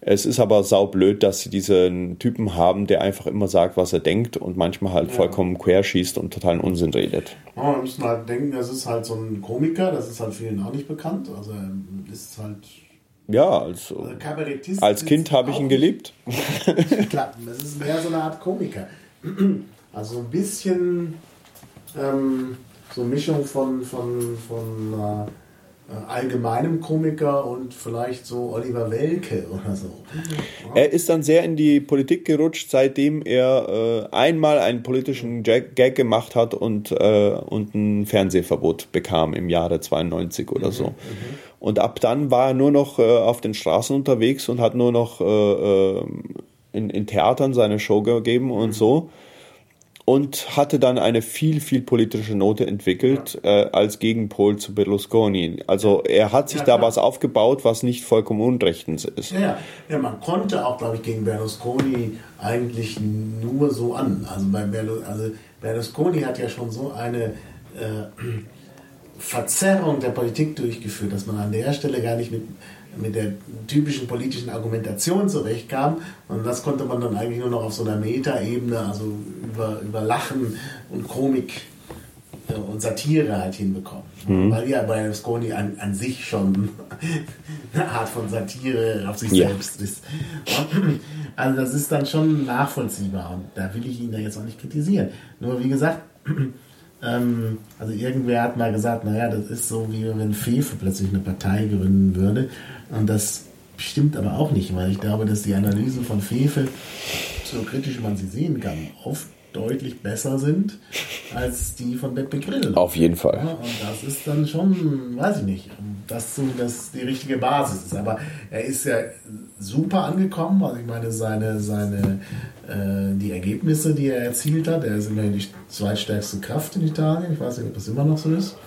Es ist aber saublöd, dass sie diesen Typen haben, der einfach immer sagt, was er denkt und manchmal halt ja. vollkommen querschießt und totalen Unsinn redet. Ja, wir müssen halt denken, das ist halt so ein Komiker, das ist halt vielen auch nicht bekannt. Also er ist halt ja, also, also als Kind habe ich ihn geliebt. Klappen. Es ist mehr so eine Art Komiker. Also ein bisschen ähm, so eine Mischung von, von, von äh, allgemeinem Komiker und vielleicht so Oliver Welke oder so. Er ist dann sehr in die Politik gerutscht, seitdem er äh, einmal einen politischen Gag gemacht hat und, äh, und ein Fernsehverbot bekam im Jahre 92 oder so. Mhm, mhm. Und ab dann war er nur noch äh, auf den Straßen unterwegs und hat nur noch äh, äh, in, in, Theatern seine Show gegeben und mhm. so. Und hatte dann eine viel, viel politische Note entwickelt äh, als Gegenpol zu Berlusconi. Also er hat sich ja, da was aufgebaut, was nicht vollkommen unrechtens ist. Ja, ja. man konnte auch, glaube ich, gegen Berlusconi eigentlich nur so an. Also, bei Berlu also Berlusconi hat ja schon so eine äh, Verzerrung der Politik durchgeführt, dass man an der Stelle gar nicht mit, mit der typischen politischen Argumentation zurechtkam. Und das konnte man dann eigentlich nur noch auf so einer Metaebene, also über, über Lachen und Komik äh, und Satire halt hinbekommen. Mhm. Weil ja bei Berlusconi an, an sich schon eine Art von Satire auf sich ja. selbst ist. Also das ist dann schon nachvollziehbar und da will ich ihn da jetzt auch nicht kritisieren. Nur wie gesagt, ähm, also irgendwer hat mal gesagt, naja, das ist so wie wenn Fefe plötzlich eine Partei gründen würde. Und das stimmt aber auch nicht, weil ich glaube, dass die Analysen von Fefe, so kritisch man sie sehen kann, oft deutlich besser sind als die von Beppe Grill. Auf jeden Fall. Ja, und das ist dann schon, weiß ich nicht, das so das die richtige Basis ist. Aber er ist ja super angekommen. Also ich meine, seine, seine äh, die Ergebnisse, die er erzielt hat, er ist immerhin die zweitstärkste Kraft in Italien. Ich weiß nicht, ob das immer noch so ist.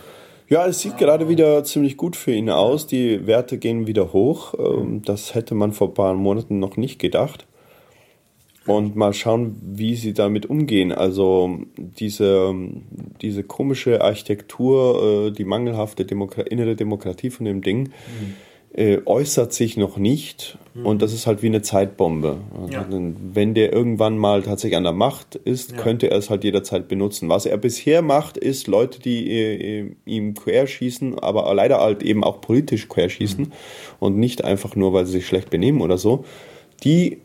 Ja, es sieht gerade wieder ziemlich gut für ihn aus. Die Werte gehen wieder hoch. Ähm, das hätte man vor ein paar Monaten noch nicht gedacht und mal schauen, wie sie damit umgehen. Also diese, diese komische Architektur, äh, die mangelhafte Demokra innere Demokratie von dem Ding, mhm. äh, äußert sich noch nicht mhm. und das ist halt wie eine Zeitbombe. Also ja. Wenn der irgendwann mal tatsächlich an der Macht ist, ja. könnte er es halt jederzeit benutzen. Was er bisher macht, ist Leute, die äh, ihm querschießen, aber leider halt eben auch politisch querschießen mhm. und nicht einfach nur, weil sie sich schlecht benehmen oder so, die,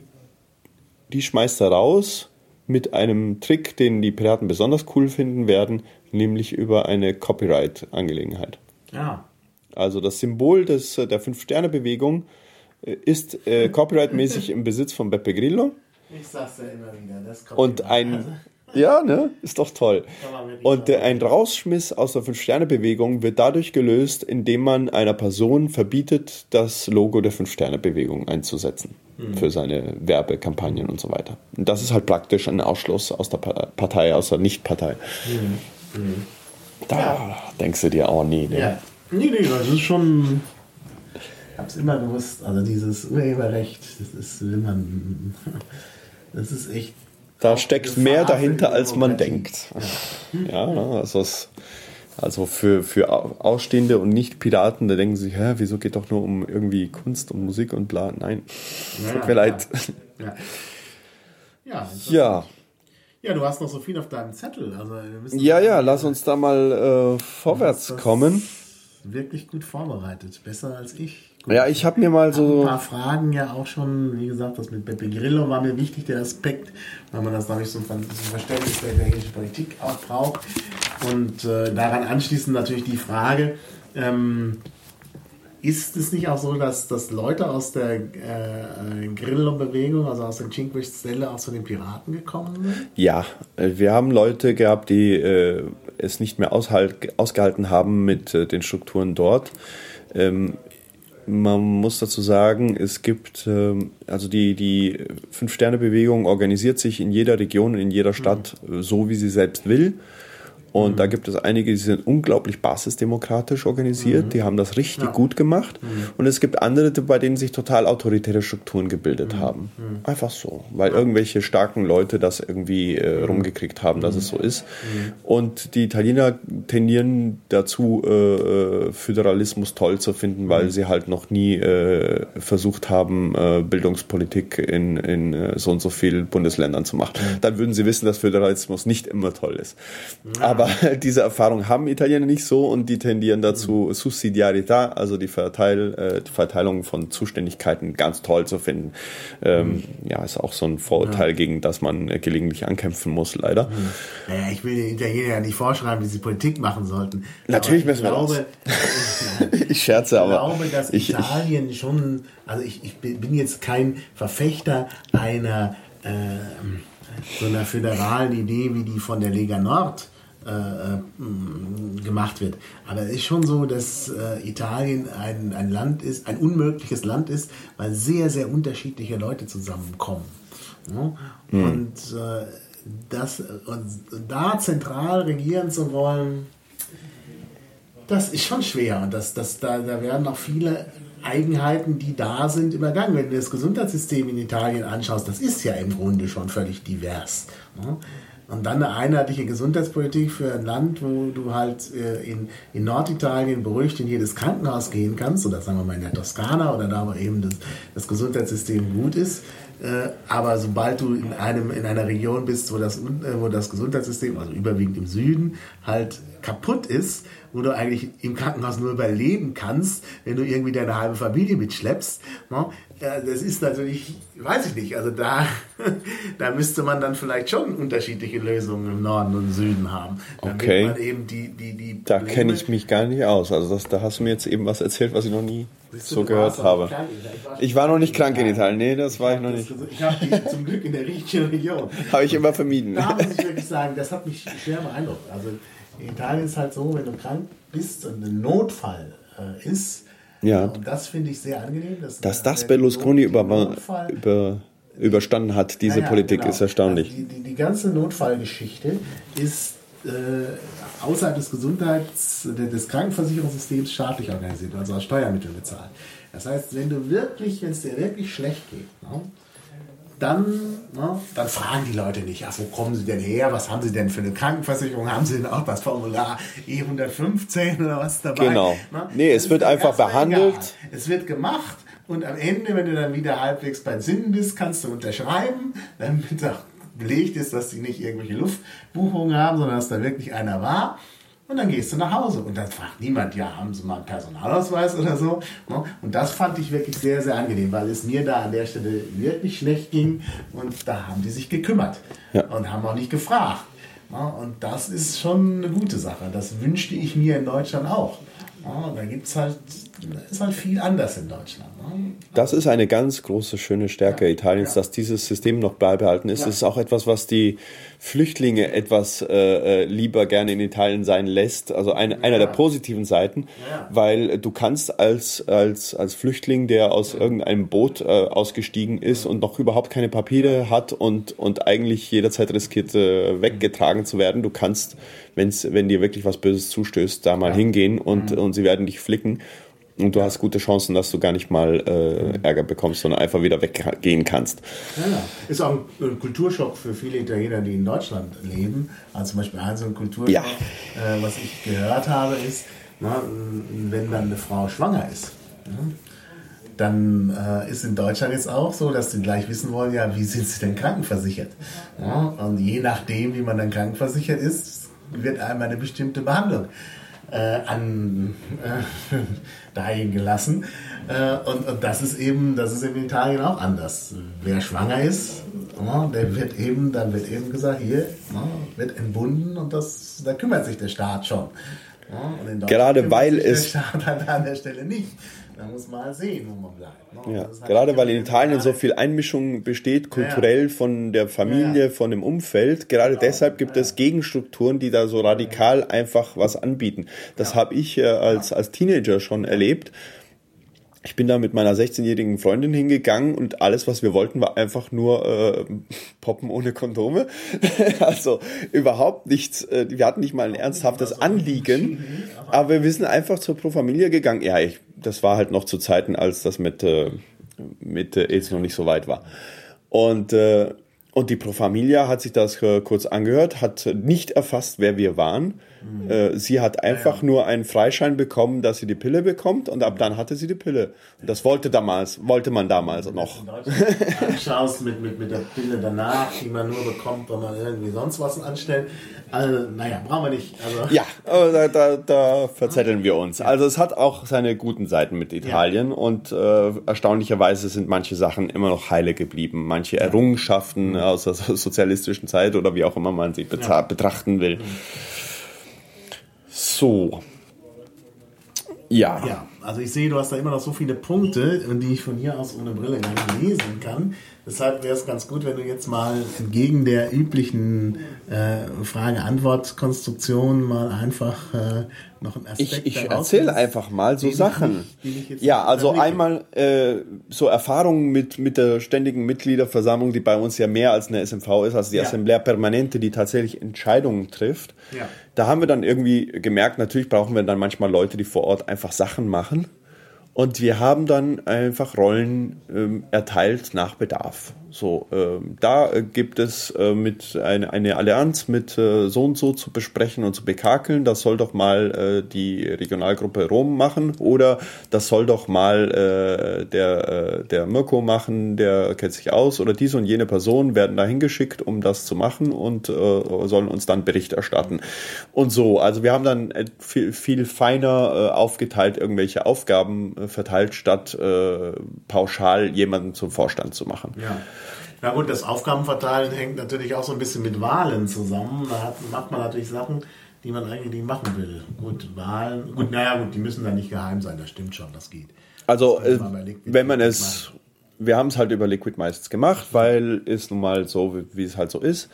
die schmeißt er raus mit einem Trick, den die Piraten besonders cool finden werden, nämlich über eine Copyright-Angelegenheit. Ja. Also das Symbol des, der Fünf-Sterne-Bewegung äh, ist äh, copyrightmäßig im Besitz von Beppe Grillo. Ich sag's ja immer wieder, das kommt Und ein, ja, ne, ist doch toll. Und äh, ein Rausschmiss aus der Fünf-Sterne-Bewegung wird dadurch gelöst, indem man einer Person verbietet, das Logo der Fünf-Sterne-Bewegung einzusetzen mhm. für seine Werbekampagnen und so weiter. Und das ist halt praktisch ein Ausschluss aus der Partei, aus der Nicht-Partei. Mhm. Mhm. Da ja. denkst du dir, oh nee, nee. Ja. Nee, nee, das ist schon. Ich hab's immer gewusst, also dieses Urheberrecht, das ist, will man. Das ist echt. Da steckt mehr dahinter, als man denkt. Ja, ja also es. Also für, für Ausstehende und Nicht-Piraten, da denken sie, hä, wieso geht doch nur um irgendwie Kunst und Musik und bla. Nein, ja, tut mir ja, leid. Ja. Ja, ja. ja, du hast noch so viel auf deinem Zettel. Also ja, ja, lass uns da mal äh, vorwärts kommen wirklich gut vorbereitet. Besser als ich. Gut. Ja, ich habe mir mal so. Ein paar Fragen ja auch schon, wie gesagt, das mit Beppe Grillo war mir wichtig, der Aspekt, weil man das dadurch so ein Verständnis der italienischen Politik auch braucht. Und äh, daran anschließend natürlich die Frage, ähm, ist es nicht auch so, dass, dass Leute aus der äh, Grillo-Bewegung, also aus den Cinque Stelle, auch zu den Piraten gekommen sind? Ja, äh, wir haben Leute gehabt, die äh, es nicht mehr aushalt, ausgehalten haben mit äh, den Strukturen dort. Ähm, man muss dazu sagen, es gibt, ähm, also die, die Fünf-Sterne-Bewegung organisiert sich in jeder Region, in jeder Stadt mhm. so, wie sie selbst will. Und mhm. da gibt es einige, die sind unglaublich basisdemokratisch organisiert, mhm. die haben das richtig ja. gut gemacht. Mhm. Und es gibt andere, bei denen sich total autoritäre Strukturen gebildet mhm. haben. Mhm. Einfach so, weil irgendwelche starken Leute das irgendwie äh, mhm. rumgekriegt haben, dass es so ist. Und die Italiener tendieren dazu, äh, Föderalismus toll zu finden, weil sie halt noch nie äh, versucht haben, äh, Bildungspolitik in, in äh, so und so vielen Bundesländern zu machen. Dann würden sie wissen, dass Föderalismus nicht immer toll ist. Aber aber diese Erfahrung haben Italiener nicht so und die tendieren dazu, mhm. Subsidiarität, also die, Verteil, äh, die Verteilung von Zuständigkeiten ganz toll zu finden. Ähm, mhm. Ja, ist auch so ein Vorurteil, ja. gegen das man äh, gelegentlich ankämpfen muss, leider. Mhm. Naja, ich will den Italienern ja nicht vorschreiben, wie sie Politik machen sollten. Natürlich müssen wir glaube, das. ich scherze, aber. Ich glaube, dass ich, Italien ich, schon, also ich, ich bin jetzt kein Verfechter einer äh, so einer föderalen Idee wie die von der Lega Nord äh, äh, gemacht wird. Aber es ist schon so, dass äh, Italien ein, ein Land ist, ein unmögliches Land ist, weil sehr, sehr unterschiedliche Leute zusammenkommen. Ja? Mhm. Und äh, das, und da zentral regieren zu wollen, das ist schon schwer. Und das, das, da, da werden noch viele Eigenheiten, die da sind, übergangen. Wenn du das Gesundheitssystem in Italien anschaust, das ist ja im Grunde schon völlig divers. Ja? Und dann eine einheitliche Gesundheitspolitik für ein Land, wo du halt äh, in, in Norditalien beruhigt in jedes Krankenhaus gehen kannst, oder sagen wir mal in der Toskana oder da, wo eben das, das Gesundheitssystem gut ist. Äh, aber sobald du in, einem, in einer Region bist, wo das, äh, wo das Gesundheitssystem, also überwiegend im Süden, halt kaputt ist, wo du eigentlich im Krankenhaus nur überleben kannst, wenn du irgendwie deine halbe Familie mitschleppst. Ne? Das ist natürlich, weiß ich nicht, also da, da müsste man dann vielleicht schon unterschiedliche Lösungen im Norden und Süden haben. Damit okay. man eben die, die, die da kenne ich mich gar nicht aus. Also das, da hast du mir jetzt eben was erzählt, was ich noch nie so gehört habe. Ich war noch nicht krank in Italien, nee, das war ich noch nicht. Ich habe zum Glück in der richtigen Region. habe ich immer vermieden. Da muss ich wirklich sagen, das hat mich schwer beeindruckt. Also in Italien ist es halt so, wenn du krank bist und ein Notfall äh, ist, ja. und das finde ich sehr angenehm. Dass, dass das Berlusconi über, über, überstanden hat, diese ja, Politik, genau. ist erstaunlich. Also die, die, die, ganze Notfallgeschichte ist außerhalb des Gesundheits-, des Krankenversicherungssystems staatlich organisiert, also aus Steuermitteln bezahlt. Das heißt, wenn du wirklich, wenn es dir wirklich schlecht geht, ne, dann, ne, dann fragen die Leute nicht, ach, wo kommen sie denn her, was haben sie denn für eine Krankenversicherung, haben sie denn auch das Formular E115 oder was dabei? Genau. Ne? Nee, es wird einfach behandelt. Egal. Es wird gemacht und am Ende, wenn du dann wieder halbwegs bei Sinnen bist, kannst du unterschreiben, damit auch belegt ist, dass sie nicht irgendwelche Luftbuchungen haben, sondern dass da wirklich einer war. Und dann gehst du nach Hause. Und dann fragt niemand, ja, haben Sie mal einen Personalausweis oder so. Und das fand ich wirklich sehr, sehr angenehm, weil es mir da an der Stelle wirklich schlecht ging. Und da haben die sich gekümmert ja. und haben auch nicht gefragt. Und das ist schon eine gute Sache. Das wünschte ich mir in Deutschland auch. Da gibt es halt, ist halt viel anders in Deutschland. Ne? Das ist eine ganz große, schöne Stärke ja, Italiens, ja. dass dieses System noch beibehalten ist. Das ist auch etwas, was die Flüchtlinge etwas äh, äh, lieber gerne in Italien sein lässt. Also ein, einer der positiven Seiten, weil du kannst als, als, als Flüchtling, der aus irgendeinem Boot äh, ausgestiegen ist und noch überhaupt keine Papiere hat und, und eigentlich jederzeit riskiert, äh, weggetragen zu werden, du kannst wenn's, wenn dir wirklich was Böses zustößt, da mal ja. hingehen und, mhm. und sie werden dich flicken. Und du hast gute Chancen, dass du gar nicht mal äh, Ärger bekommst, sondern einfach wieder weggehen kannst. Ja, ist auch ein Kulturschock für viele Italiener, die in Deutschland leben. Also zum Beispiel ein so ein Kulturschock, ja. äh, was ich gehört habe, ist, na, wenn dann eine Frau schwanger ist, ne, dann äh, ist in Deutschland jetzt auch so, dass sie gleich wissen wollen, ja, wie sind sie denn krankenversichert? Ja, und je nachdem, wie man dann krankenversichert ist, wird einem eine bestimmte Behandlung äh, an, äh, dahin gelassen. Äh, und, und das ist eben, das ist in Italien auch anders. Wer schwanger ist, ja, der wird eben, dann wird eben gesagt, hier ja, wird entbunden und das, da kümmert sich der Staat schon. Ja, Gerade weil es der Staat an der Stelle nicht. Da muss man halt sehen, wo man bleibt. Ne? Ja, halt gerade weil in Italien so viel Einmischung besteht, kulturell ja, von der Familie, ja, von dem Umfeld. Gerade deshalb gibt es Gegenstrukturen, die da so radikal einfach was anbieten. Das habe ich äh, als, als Teenager schon erlebt ich bin da mit meiner 16-jährigen Freundin hingegangen und alles, was wir wollten, war einfach nur äh, poppen ohne Kondome. also überhaupt nichts. Äh, wir hatten nicht mal ein ernsthaftes Anliegen, aber wir sind einfach zur Pro Familia gegangen. Ja, ich, das war halt noch zu Zeiten, als das mit äh, mit äh, AIDS noch nicht so weit war. Und äh, und die Pro Familia hat sich das äh, kurz angehört, hat nicht erfasst, wer wir waren Mhm. sie hat einfach ja, ja. nur einen Freischein bekommen, dass sie die Pille bekommt und ab dann hatte sie die Pille. Und das wollte damals, wollte man damals noch. Schaust mit, mit, mit der Pille danach, die man nur bekommt, wenn man irgendwie sonst was anstellt. Also, naja, brauchen wir nicht. Also. Ja, da, da, da verzetteln wir uns. Also es hat auch seine guten Seiten mit Italien ja. und äh, erstaunlicherweise sind manche Sachen immer noch heile geblieben. Manche Errungenschaften mhm. aus der sozialistischen Zeit oder wie auch immer man sie betrachten will. So. Ja. Ja, also ich sehe, du hast da immer noch so viele Punkte, die ich von hier aus ohne Brille gar nicht lesen kann. Deshalb wäre es ganz gut, wenn du jetzt mal entgegen der üblichen äh, Frage-Antwort-Konstruktion mal einfach äh, noch einen Aspekt Ich, ich erzähle einfach mal so Sachen. Ich, ja, also einmal äh, so Erfahrungen mit, mit der ständigen Mitgliederversammlung, die bei uns ja mehr als eine SMV ist, also die ja. Assemblea Permanente, die tatsächlich Entscheidungen trifft. Ja. Da haben wir dann irgendwie gemerkt, natürlich brauchen wir dann manchmal Leute, die vor Ort einfach Sachen machen. Und wir haben dann einfach Rollen ähm, erteilt nach Bedarf. So, ähm, da äh, gibt es äh, mit eine, eine Allianz mit äh, so und so zu besprechen und zu bekakeln. Das soll doch mal äh, die Regionalgruppe Rom machen oder das soll doch mal äh, der, äh, der Mirko machen, der kennt sich aus oder diese und jene Person werden da hingeschickt, um das zu machen und sollen uns dann Bericht erstatten. Und so, also wir haben dann viel, viel feiner aufgeteilt irgendwelche Aufgaben verteilt, statt äh, pauschal jemanden zum Vorstand zu machen. Ja. Na gut, das Aufgabenverteilen hängt natürlich auch so ein bisschen mit Wahlen zusammen. Da hat, macht man natürlich Sachen, die man eigentlich nicht machen will. Gut, Wahlen, gut, naja, gut, die müssen dann nicht geheim sein, das stimmt schon, das geht. Also, das äh, wenn man es, wir haben es halt über Liquid meistens gemacht, weil es nun mal so, wie, wie es halt so ist.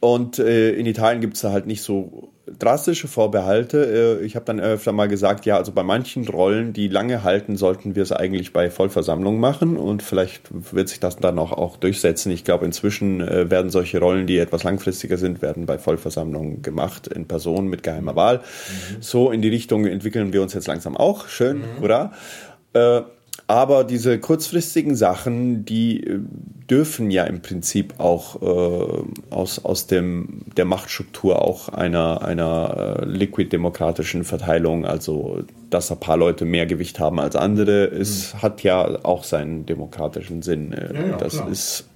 Und äh, in Italien gibt es da halt nicht so drastische Vorbehalte. Äh, ich habe dann öfter mal gesagt, ja, also bei manchen Rollen, die lange halten, sollten wir es eigentlich bei Vollversammlungen machen und vielleicht wird sich das dann auch, auch durchsetzen. Ich glaube, inzwischen äh, werden solche Rollen, die etwas langfristiger sind, werden bei Vollversammlungen gemacht in Person mit geheimer Wahl. Mhm. So in die Richtung entwickeln wir uns jetzt langsam auch. Schön, mhm. oder? Äh, Aber diese kurzfristigen Sachen, die äh, dürfen ja im Prinzip auch äh, aus, aus dem, der Machtstruktur auch einer, einer äh, liquid-demokratischen Verteilung, also dass ein paar Leute mehr Gewicht haben als andere, es mhm. hat ja auch seinen demokratischen Sinn. Äh, ja, ja, das klar. ist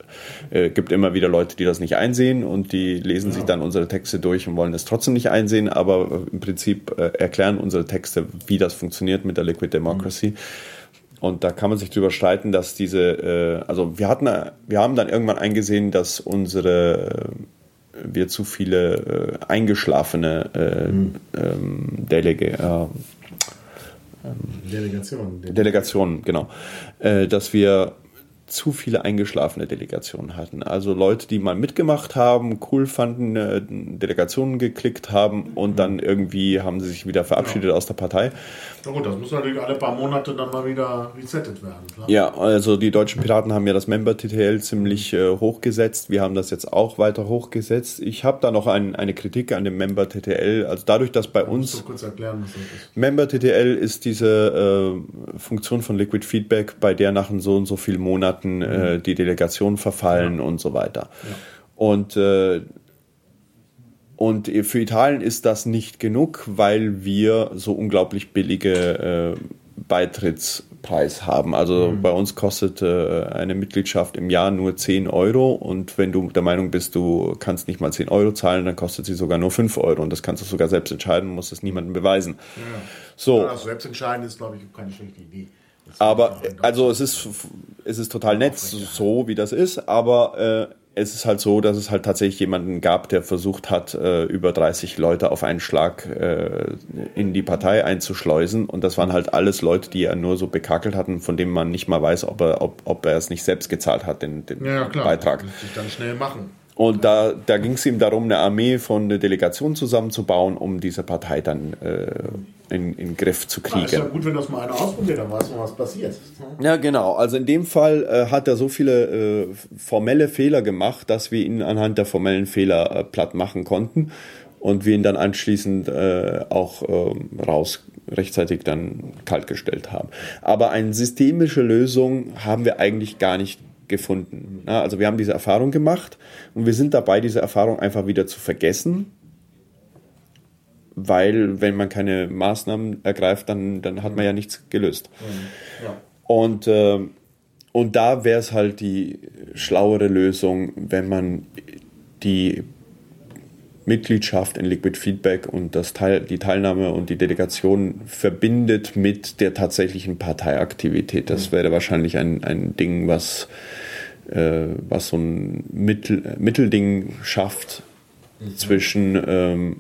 äh, gibt immer wieder Leute, die das nicht einsehen und die lesen ja. sich dann unsere Texte durch und wollen es trotzdem nicht einsehen, aber im Prinzip äh, erklären unsere Texte, wie das funktioniert mit der Liquid Democracy. Mhm. Und da kann man sich drüber streiten, dass diese, äh, also wir hatten, wir haben dann irgendwann eingesehen, dass unsere, äh, wir zu viele äh, eingeschlafene äh, mhm. ähm, Delege, äh, Delegationen. Delegationen, genau. Äh, dass wir zu viele eingeschlafene Delegationen hatten. Also Leute, die mal mitgemacht haben, cool fanden, äh, Delegationen geklickt haben und dann irgendwie haben sie sich wieder verabschiedet ja. aus der Partei. Na gut, das muss natürlich alle paar Monate dann mal wieder resettet werden. Klar. Ja, also die deutschen Piraten haben ja das Member-TTL ziemlich äh, hochgesetzt. Wir haben das jetzt auch weiter hochgesetzt. Ich habe da noch ein, eine Kritik an dem Member-TTL. Also dadurch, dass bei uns... Du kurz erklären, was das ist. Member-TTL ist diese äh, Funktion von Liquid Feedback, bei der nach so und so vielen Monaten äh, mhm. die Delegationen verfallen ja. und so weiter. Ja. Und äh, und für Italien ist das nicht genug, weil wir so unglaublich billige äh, Beitrittspreis haben. Also mhm. bei uns kostet äh, eine Mitgliedschaft im Jahr nur 10 Euro und wenn du der Meinung bist, du kannst nicht mal 10 Euro zahlen, dann kostet sie sogar nur 5 Euro und das kannst du sogar selbst entscheiden, musst es niemandem beweisen. Ja. So. Ja, also selbst entscheiden ist, glaube ich, keine schlechte Idee. Aber also es ist, es ist total nett, so wie das ist, aber äh, es ist halt so, dass es halt tatsächlich jemanden gab, der versucht hat, äh, über 30 Leute auf einen Schlag äh, in die Partei einzuschleusen. Und das waren halt alles Leute, die er nur so bekakelt hatten, von denen man nicht mal weiß, ob er, ob, ob er es nicht selbst gezahlt hat, den, den ja, klar. Beitrag. Das sich dann schnell machen. Und da, da ging es ihm darum, eine Armee von einer Delegation zusammenzubauen, um diese Partei dann äh, in, in Griff zu kriegen. Ja, ist ja gut, wenn das mal einer ausprobiert, dann weiß man, was passiert. Ja, genau. Also in dem Fall äh, hat er so viele äh, formelle Fehler gemacht, dass wir ihn anhand der formellen Fehler äh, platt machen konnten und wir ihn dann anschließend äh, auch ähm, raus rechtzeitig dann kaltgestellt haben. Aber eine systemische Lösung haben wir eigentlich gar nicht gefunden. Ja, also wir haben diese Erfahrung gemacht und wir sind dabei, diese Erfahrung einfach wieder zu vergessen, weil wenn man keine Maßnahmen ergreift, dann, dann hat man ja nichts gelöst. Ja. Und, äh, und da wäre es halt die schlauere Lösung, wenn man die Mitgliedschaft in Liquid Feedback und das Teil, die Teilnahme und die Delegation verbindet mit der tatsächlichen Parteiaktivität. Das wäre wahrscheinlich ein, ein Ding, was, was so ein Mittel, Mittelding schafft mhm. zwischen ähm,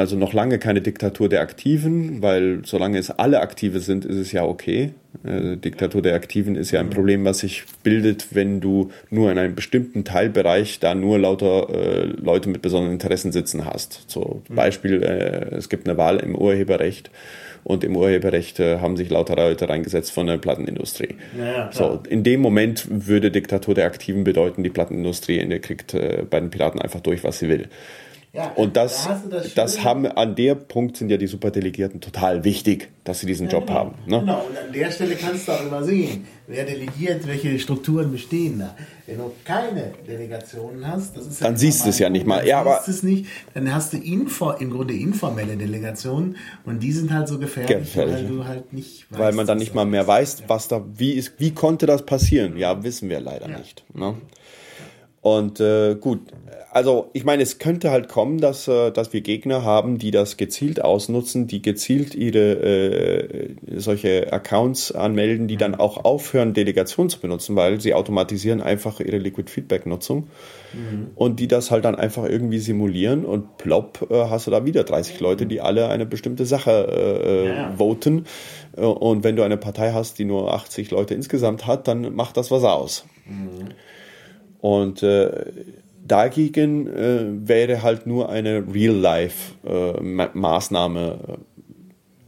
also noch lange keine Diktatur der Aktiven, weil solange es alle Aktive sind, ist es ja okay. Äh, Diktatur der Aktiven ist ja ein Problem, was sich bildet, wenn du nur in einem bestimmten Teilbereich da nur lauter äh, Leute mit besonderen Interessen sitzen hast. So mhm. Beispiel, äh, es gibt eine Wahl im Urheberrecht und im Urheberrecht äh, haben sich lauter Leute reingesetzt von der Plattenindustrie. Ja, so, in dem Moment würde Diktatur der Aktiven bedeuten, die Plattenindustrie kriegt äh, bei den Piraten einfach durch, was sie will. Ja, und das, da das, das, haben an der Punkt sind ja die Superdelegierten total wichtig, dass sie diesen ja, Job genau. haben. Ne? Genau, und an der Stelle kannst du auch immer sehen, wer delegiert, welche Strukturen bestehen da. Wenn du keine Delegationen hast, das ist dann siehst du es ja nicht mal. Ja, aber es nicht, dann hast du info, im Grunde informelle Delegationen und die sind halt so gefährlich, gefährlich. weil du halt nicht weißt, weil man dann nicht mal mehr weiß, was da wie ist, wie konnte das passieren? Ja, wissen wir leider ja. nicht. Ne? Und äh, gut, also ich meine, es könnte halt kommen, dass, äh, dass wir Gegner haben, die das gezielt ausnutzen, die gezielt ihre äh, solche Accounts anmelden, die dann auch aufhören, Delegation zu benutzen, weil sie automatisieren einfach ihre Liquid Feedback Nutzung mhm. und die das halt dann einfach irgendwie simulieren und plopp äh, hast du da wieder 30 Leute, die alle eine bestimmte Sache äh, ja. voten äh, und wenn du eine Partei hast, die nur 80 Leute insgesamt hat, dann macht das was aus. Mhm. Und äh, dagegen äh, wäre halt nur eine Real-Life-Maßnahme äh,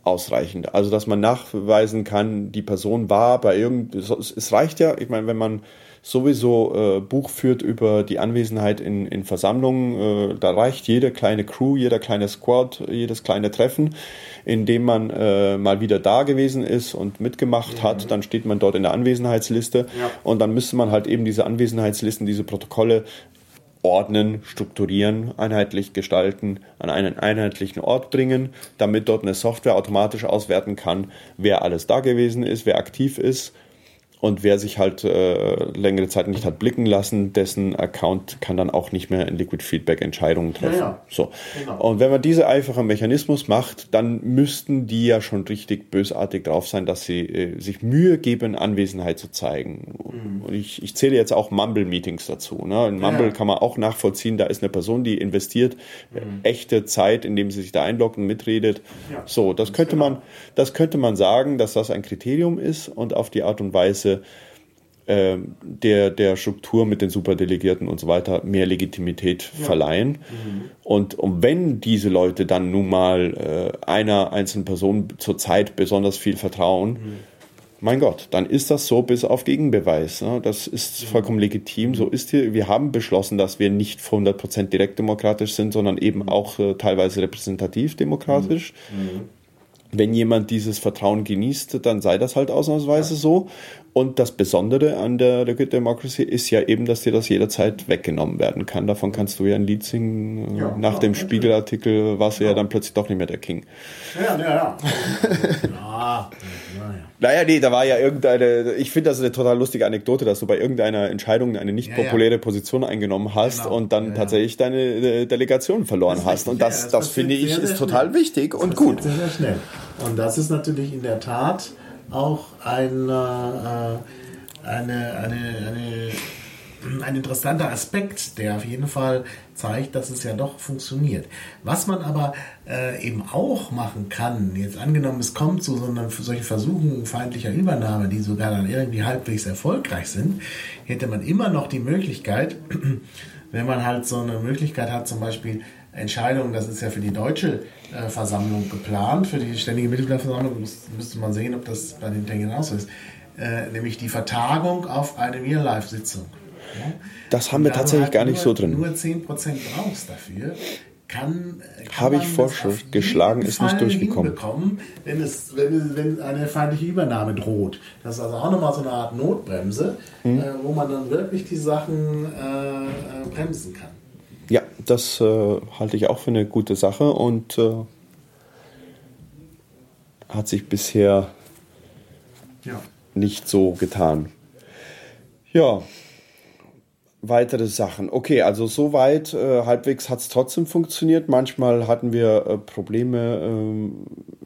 ausreichend. Also, dass man nachweisen kann, die Person war bei irgend, es reicht ja, ich meine, wenn man sowieso äh, Buch führt über die Anwesenheit in, in Versammlungen. Äh, da reicht jede kleine Crew, jeder kleine Squad, jedes kleine Treffen, in dem man äh, mal wieder da gewesen ist und mitgemacht mhm. hat. Dann steht man dort in der Anwesenheitsliste ja. und dann müsste man halt eben diese Anwesenheitslisten, diese Protokolle ordnen, strukturieren, einheitlich gestalten, an einen einheitlichen Ort bringen, damit dort eine Software automatisch auswerten kann, wer alles da gewesen ist, wer aktiv ist und wer sich halt äh, längere Zeit nicht hat blicken lassen, dessen Account kann dann auch nicht mehr in Liquid Feedback Entscheidungen treffen. Ja, ja. So. Genau. Und wenn man diese einfache Mechanismus macht, dann müssten die ja schon richtig bösartig drauf sein, dass sie äh, sich Mühe geben, Anwesenheit zu zeigen. Mhm. Und ich, ich zähle jetzt auch Mumble-Meetings dazu. Ne? In Mumble ja. kann man auch nachvollziehen, da ist eine Person, die investiert mhm. echte Zeit, indem sie sich da einloggt und mitredet. So, das könnte genau. man, das könnte man sagen, dass das ein Kriterium ist und auf die Art und Weise äh, der, der Struktur mit den Superdelegierten und so weiter mehr Legitimität ja. verleihen. Mhm. Und, und wenn diese Leute dann nun mal äh, einer einzelnen Person zur Zeit besonders viel vertrauen, mhm. mein Gott, dann ist das so bis auf Gegenbeweis. Ne? Das ist mhm. vollkommen legitim. So ist hier. Wir haben beschlossen, dass wir nicht 100% direktdemokratisch sind, sondern eben mhm. auch äh, teilweise repräsentativ demokratisch. Mhm wenn jemand dieses Vertrauen genießt, dann sei das halt ausnahmsweise so. Und das Besondere an der Liquid Democracy ist ja eben, dass dir das jederzeit weggenommen werden kann. Davon kannst du ja ein Lied singen. Ja, Nach ja, dem Spiegelartikel warst du ja. ja dann plötzlich doch nicht mehr der King. Ja, ja, ja. ja, Naja, nee, da war ja irgendeine, ich finde das eine total lustige Anekdote, dass du bei irgendeiner Entscheidung eine nicht populäre Position eingenommen hast genau. und dann tatsächlich deine äh, Delegation verloren das hast. Und das, das, das finde ich sehr, ist sehr total wichtig und gut. Sehr, sehr schnell. Und das ist natürlich in der Tat auch ein, äh, eine, eine, eine, ein interessanter Aspekt, der auf jeden Fall zeigt, dass es ja doch funktioniert. Was man aber äh, eben auch machen kann, jetzt angenommen, es kommt zu so einer, solchen Versuchen feindlicher Übernahme, die sogar dann irgendwie halbwegs erfolgreich sind, hätte man immer noch die Möglichkeit, wenn man halt so eine Möglichkeit hat, zum Beispiel Entscheidungen, das ist ja für die deutsche äh, Versammlung geplant, für die ständige Mitgliederversammlung, müsste man sehen, ob das bei den Dingen genauso ist, äh, nämlich die Vertagung auf eine Real-Life-Sitzung. Ja? Das haben wir tatsächlich gar nicht nur, so drin. Nur 10% brauchst dafür. Kann, kann Habe ich Vorschrift geschlagen, ist nicht durchgekommen. Wenn, es, wenn, wenn eine feindliche Übernahme droht. Das ist also auch nochmal so eine Art Notbremse, mhm. äh, wo man dann wirklich die Sachen äh, äh bremsen kann. Das äh, halte ich auch für eine gute Sache und äh, hat sich bisher ja. nicht so getan. Ja, weitere Sachen. Okay, also soweit äh, halbwegs hat es trotzdem funktioniert. Manchmal hatten wir äh, Probleme,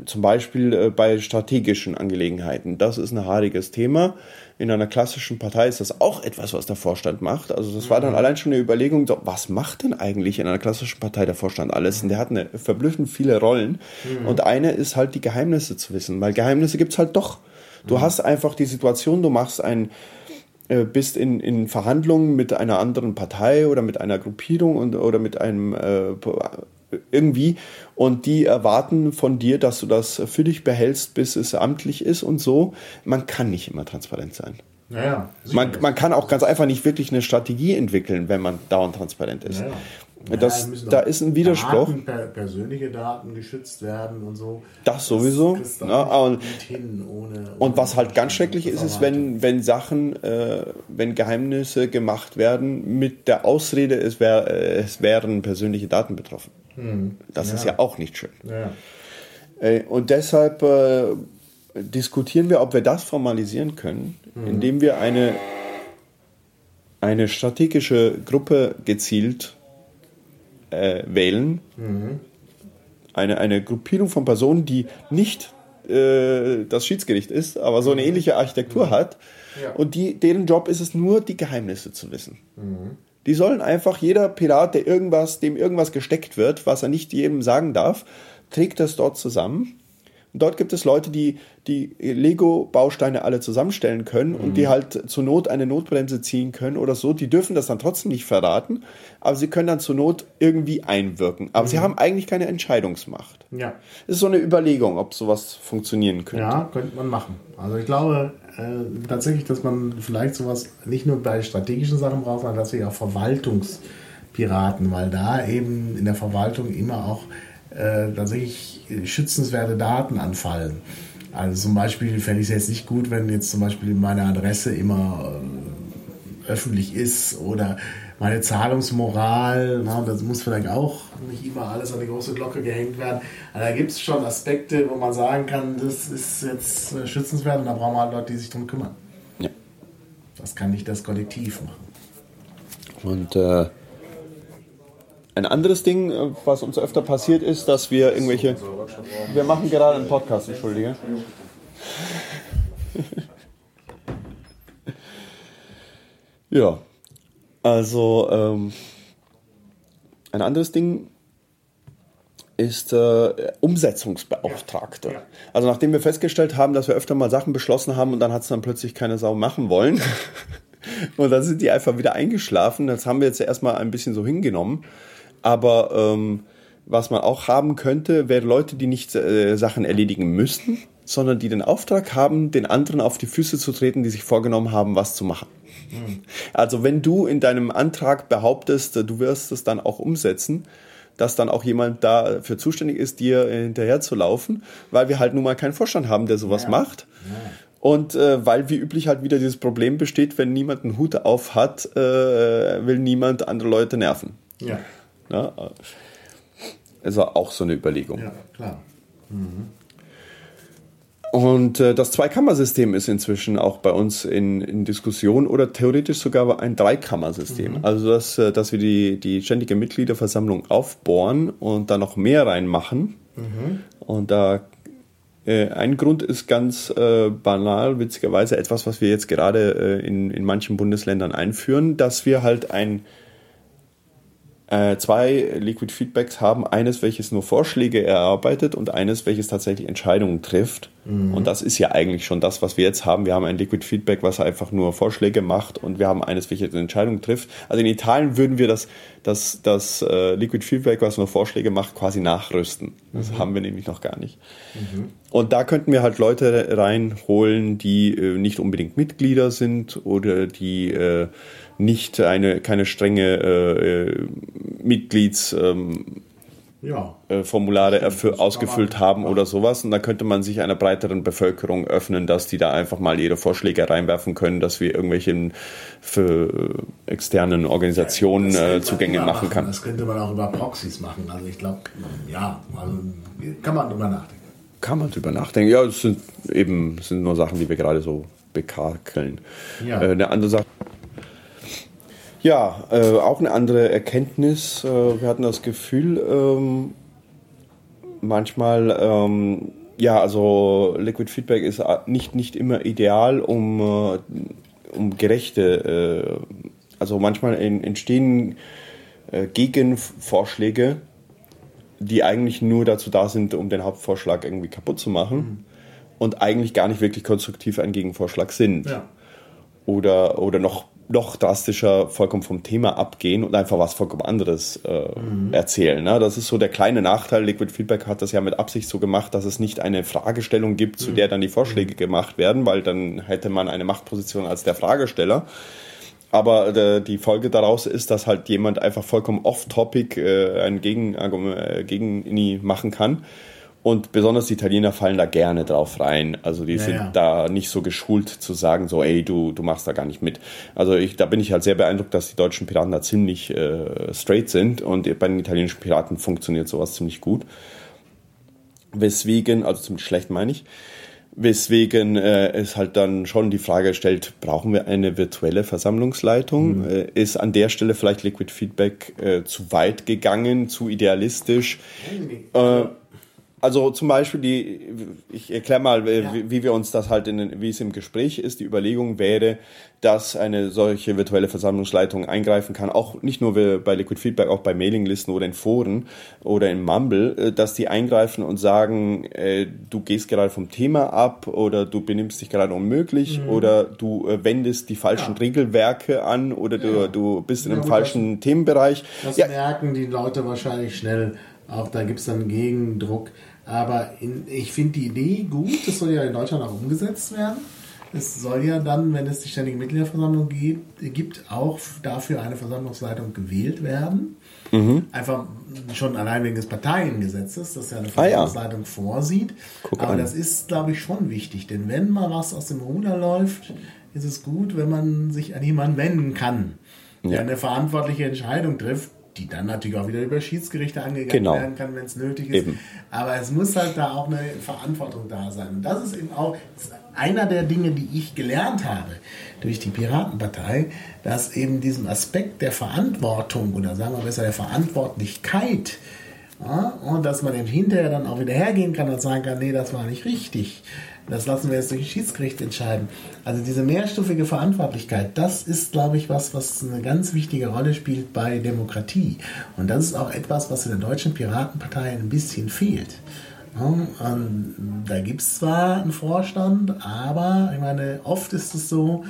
äh, zum Beispiel äh, bei strategischen Angelegenheiten. Das ist ein haariges Thema in einer klassischen Partei ist das auch etwas, was der Vorstand macht. Also das war dann mhm. allein schon eine Überlegung, so, was macht denn eigentlich in einer klassischen Partei der Vorstand alles? Und der hat eine verblüffend viele Rollen. Mhm. Und eine ist halt die Geheimnisse zu wissen, weil Geheimnisse gibt's halt doch. Du mhm. hast einfach die Situation, du machst ein, äh, bist in, in Verhandlungen mit einer anderen Partei oder mit einer Gruppierung und, oder mit einem äh, irgendwie und die erwarten von dir, dass du das für dich behältst, bis es amtlich ist und so. Man kann nicht immer transparent sein. Naja, man, man kann auch ganz einfach nicht wirklich eine Strategie entwickeln, wenn man dauernd transparent ist. Naja. Das, ja, da ist ein Widerspruch. Daten, per, persönliche Daten geschützt werden und so. Das sowieso. Das ja, und, hin, ohne, und was halt ganz schrecklich ist, ist, wenn, wenn Sachen, äh, wenn Geheimnisse gemacht werden mit der Ausrede, es, wär, äh, es wären persönliche Daten betroffen. Hm. Das ja. ist ja auch nicht schön. Ja. Äh, und deshalb äh, diskutieren wir, ob wir das formalisieren können, hm. indem wir eine, eine strategische Gruppe gezielt äh, wählen. Mhm. Eine, eine Gruppierung von Personen, die nicht äh, das Schiedsgericht ist, aber so eine mhm. ähnliche Architektur mhm. hat. Ja. Und die, deren Job ist es nur, die Geheimnisse zu wissen. Mhm. Die sollen einfach, jeder Pirat, der irgendwas, dem irgendwas gesteckt wird, was er nicht jedem sagen darf, trägt das dort zusammen. Und dort gibt es Leute, die die Lego-Bausteine alle zusammenstellen können mhm. und die halt zur Not eine Notbremse ziehen können oder so. Die dürfen das dann trotzdem nicht verraten, aber sie können dann zur Not irgendwie einwirken. Aber mhm. sie haben eigentlich keine Entscheidungsmacht. Ja. Es ist so eine Überlegung, ob sowas funktionieren könnte. Ja, könnte man machen. Also ich glaube äh, tatsächlich, dass man vielleicht sowas nicht nur bei strategischen Sachen braucht, sondern tatsächlich auch Verwaltungspiraten, weil da eben in der Verwaltung immer auch äh, tatsächlich schützenswerte Daten anfallen. Also zum Beispiel fände ich es jetzt nicht gut, wenn jetzt zum Beispiel meine Adresse immer äh, öffentlich ist oder meine Zahlungsmoral, na, das muss vielleicht auch nicht immer alles an die große Glocke gehängt werden. Also da gibt es schon Aspekte, wo man sagen kann, das ist jetzt äh, schützenswert und da brauchen wir halt Leute, die sich darum kümmern. Ja. Das kann nicht das Kollektiv machen. Und äh, ein anderes Ding, äh, was uns öfter passiert, ist, dass wir irgendwelche. Wir machen gerade einen Podcast, entschuldige. ja. Also, ähm, ein anderes Ding ist äh, Umsetzungsbeauftragte. Also nachdem wir festgestellt haben, dass wir öfter mal Sachen beschlossen haben und dann hat es dann plötzlich keine Sau machen wollen. und dann sind die einfach wieder eingeschlafen. Das haben wir jetzt erstmal ein bisschen so hingenommen. Aber ähm, was man auch haben könnte, wäre Leute, die nicht äh, Sachen erledigen müssten, sondern die den Auftrag haben, den anderen auf die Füße zu treten, die sich vorgenommen haben, was zu machen. Mhm. Also wenn du in deinem Antrag behauptest, du wirst es dann auch umsetzen, dass dann auch jemand dafür zuständig ist, dir hinterher zu laufen, weil wir halt nun mal keinen Vorstand haben, der sowas ja. macht. Ja. Und äh, weil wie üblich halt wieder dieses Problem besteht, wenn niemand einen Hut auf hat, äh, will niemand andere Leute nerven. Ja. Ne? Also auch so eine Überlegung. Ja, klar. Mhm. Und äh, das Zweikammersystem ist inzwischen auch bei uns in, in Diskussion oder theoretisch sogar ein Dreikammersystem. Mhm. Also, dass, äh, dass wir die, die ständige Mitgliederversammlung aufbohren und da noch mehr reinmachen. Mhm. Und da äh, ein Grund ist ganz äh, banal, witzigerweise etwas, was wir jetzt gerade äh, in, in manchen Bundesländern einführen, dass wir halt ein äh, zwei Liquid Feedbacks haben. Eines, welches nur Vorschläge erarbeitet und eines, welches tatsächlich Entscheidungen trifft. Mhm. Und das ist ja eigentlich schon das, was wir jetzt haben. Wir haben ein Liquid Feedback, was einfach nur Vorschläge macht und wir haben eines, welches Entscheidungen trifft. Also in Italien würden wir das, das, das äh, Liquid Feedback, was nur Vorschläge macht, quasi nachrüsten. Das mhm. haben wir nämlich noch gar nicht. Mhm. Und da könnten wir halt Leute reinholen, die äh, nicht unbedingt Mitglieder sind oder die äh, nicht eine, keine strenge äh, äh Mitgliedsformulare ähm, ja. äh, ausgefüllt haben oder sowas. Und da könnte man sich einer breiteren Bevölkerung öffnen, dass die da einfach mal ihre Vorschläge reinwerfen können, dass wir irgendwelchen für externen Organisationen ja, äh, Zugänge machen, machen kann. Das könnte man auch über Proxys machen. Also ich glaube, ja, also kann man drüber nachdenken. Kann man drüber nachdenken. Ja, es sind eben sind nur Sachen, die wir gerade so bekakeln. Äh, eine andere Sache. Ja, äh, auch eine andere Erkenntnis. Äh, wir hatten das Gefühl, ähm, manchmal, ähm, ja, also Liquid Feedback ist nicht, nicht immer ideal, um, äh, um gerechte, äh, also manchmal entstehen äh, Gegenvorschläge, die eigentlich nur dazu da sind, um den Hauptvorschlag irgendwie kaputt zu machen mhm. und eigentlich gar nicht wirklich konstruktiv ein Gegenvorschlag sind. Ja. Oder, oder noch noch drastischer vollkommen vom Thema abgehen und einfach was vollkommen anderes äh, mhm. erzählen. Ne? Das ist so der kleine Nachteil. Liquid Feedback hat das ja mit Absicht so gemacht, dass es nicht eine Fragestellung gibt, zu mhm. der dann die Vorschläge gemacht werden, weil dann hätte man eine Machtposition als der Fragesteller. Aber äh, die Folge daraus ist, dass halt jemand einfach vollkommen off-topic äh, ein Gegenargument äh, gegen machen kann und besonders die Italiener fallen da gerne drauf rein. Also die ja, sind ja. da nicht so geschult zu sagen, so, ey, du, du machst da gar nicht mit. Also ich, da bin ich halt sehr beeindruckt, dass die deutschen Piraten da ziemlich äh, straight sind und bei den italienischen Piraten funktioniert sowas ziemlich gut. Weswegen, also ziemlich schlecht meine ich, weswegen äh, es halt dann schon die Frage stellt, brauchen wir eine virtuelle Versammlungsleitung? Mhm. Äh, ist an der Stelle vielleicht Liquid Feedback äh, zu weit gegangen, zu idealistisch? Äh, Also zum Beispiel die, ich erkläre mal, ja. wie, wie, wir uns das halt in, wie es im Gespräch ist. Die Überlegung wäre, dass eine solche virtuelle Versammlungsleitung eingreifen kann, auch nicht nur bei Liquid Feedback, auch bei Mailinglisten oder in Foren oder in Mumble, äh, dass die eingreifen und sagen, äh, du gehst gerade vom Thema ab oder du benimmst dich gerade unmöglich mhm. oder du äh, wendest die falschen ja. Regelwerke an oder du, ja. du bist in einem falschen das, Themenbereich. Das merken die Leute wahrscheinlich schnell. Auch da gibt es dann Gegendruck. Aber in, ich finde die Idee gut, das soll ja in Deutschland auch umgesetzt werden. Es soll ja dann, wenn es die ständige Mitgliederversammlung gibt, gibt auch dafür eine Versammlungsleitung gewählt werden. Mhm. Einfach schon allein wegen des Parteiengesetzes, das ja eine Versammlungsleitung ah, ja. vorsieht. Guck Aber an. das ist, glaube ich, schon wichtig, denn wenn mal was aus dem Ruder läuft, ist es gut, wenn man sich an jemanden wenden kann, der ja. eine verantwortliche Entscheidung trifft, die dann natürlich auch wieder über Schiedsgerichte angegangen genau. werden kann, wenn es nötig ist. Eben. Aber es muss halt da auch eine Verantwortung da sein. Und das ist eben auch einer der Dinge, die ich gelernt habe durch die Piratenpartei, dass eben diesem Aspekt der Verantwortung oder sagen wir besser der Verantwortlichkeit ja, und dass man eben hinterher dann auch wieder hergehen kann und sagen kann, nee, das war nicht richtig. Das lassen wir jetzt durch ein Schiedsgericht entscheiden. Also diese mehrstufige Verantwortlichkeit, das ist, glaube ich, was, was eine ganz wichtige Rolle spielt bei Demokratie. Und das ist auch etwas, was in der deutschen Piratenpartei ein bisschen fehlt. Ja, da gibt es zwar einen Vorstand, aber ich meine, oft ist es so,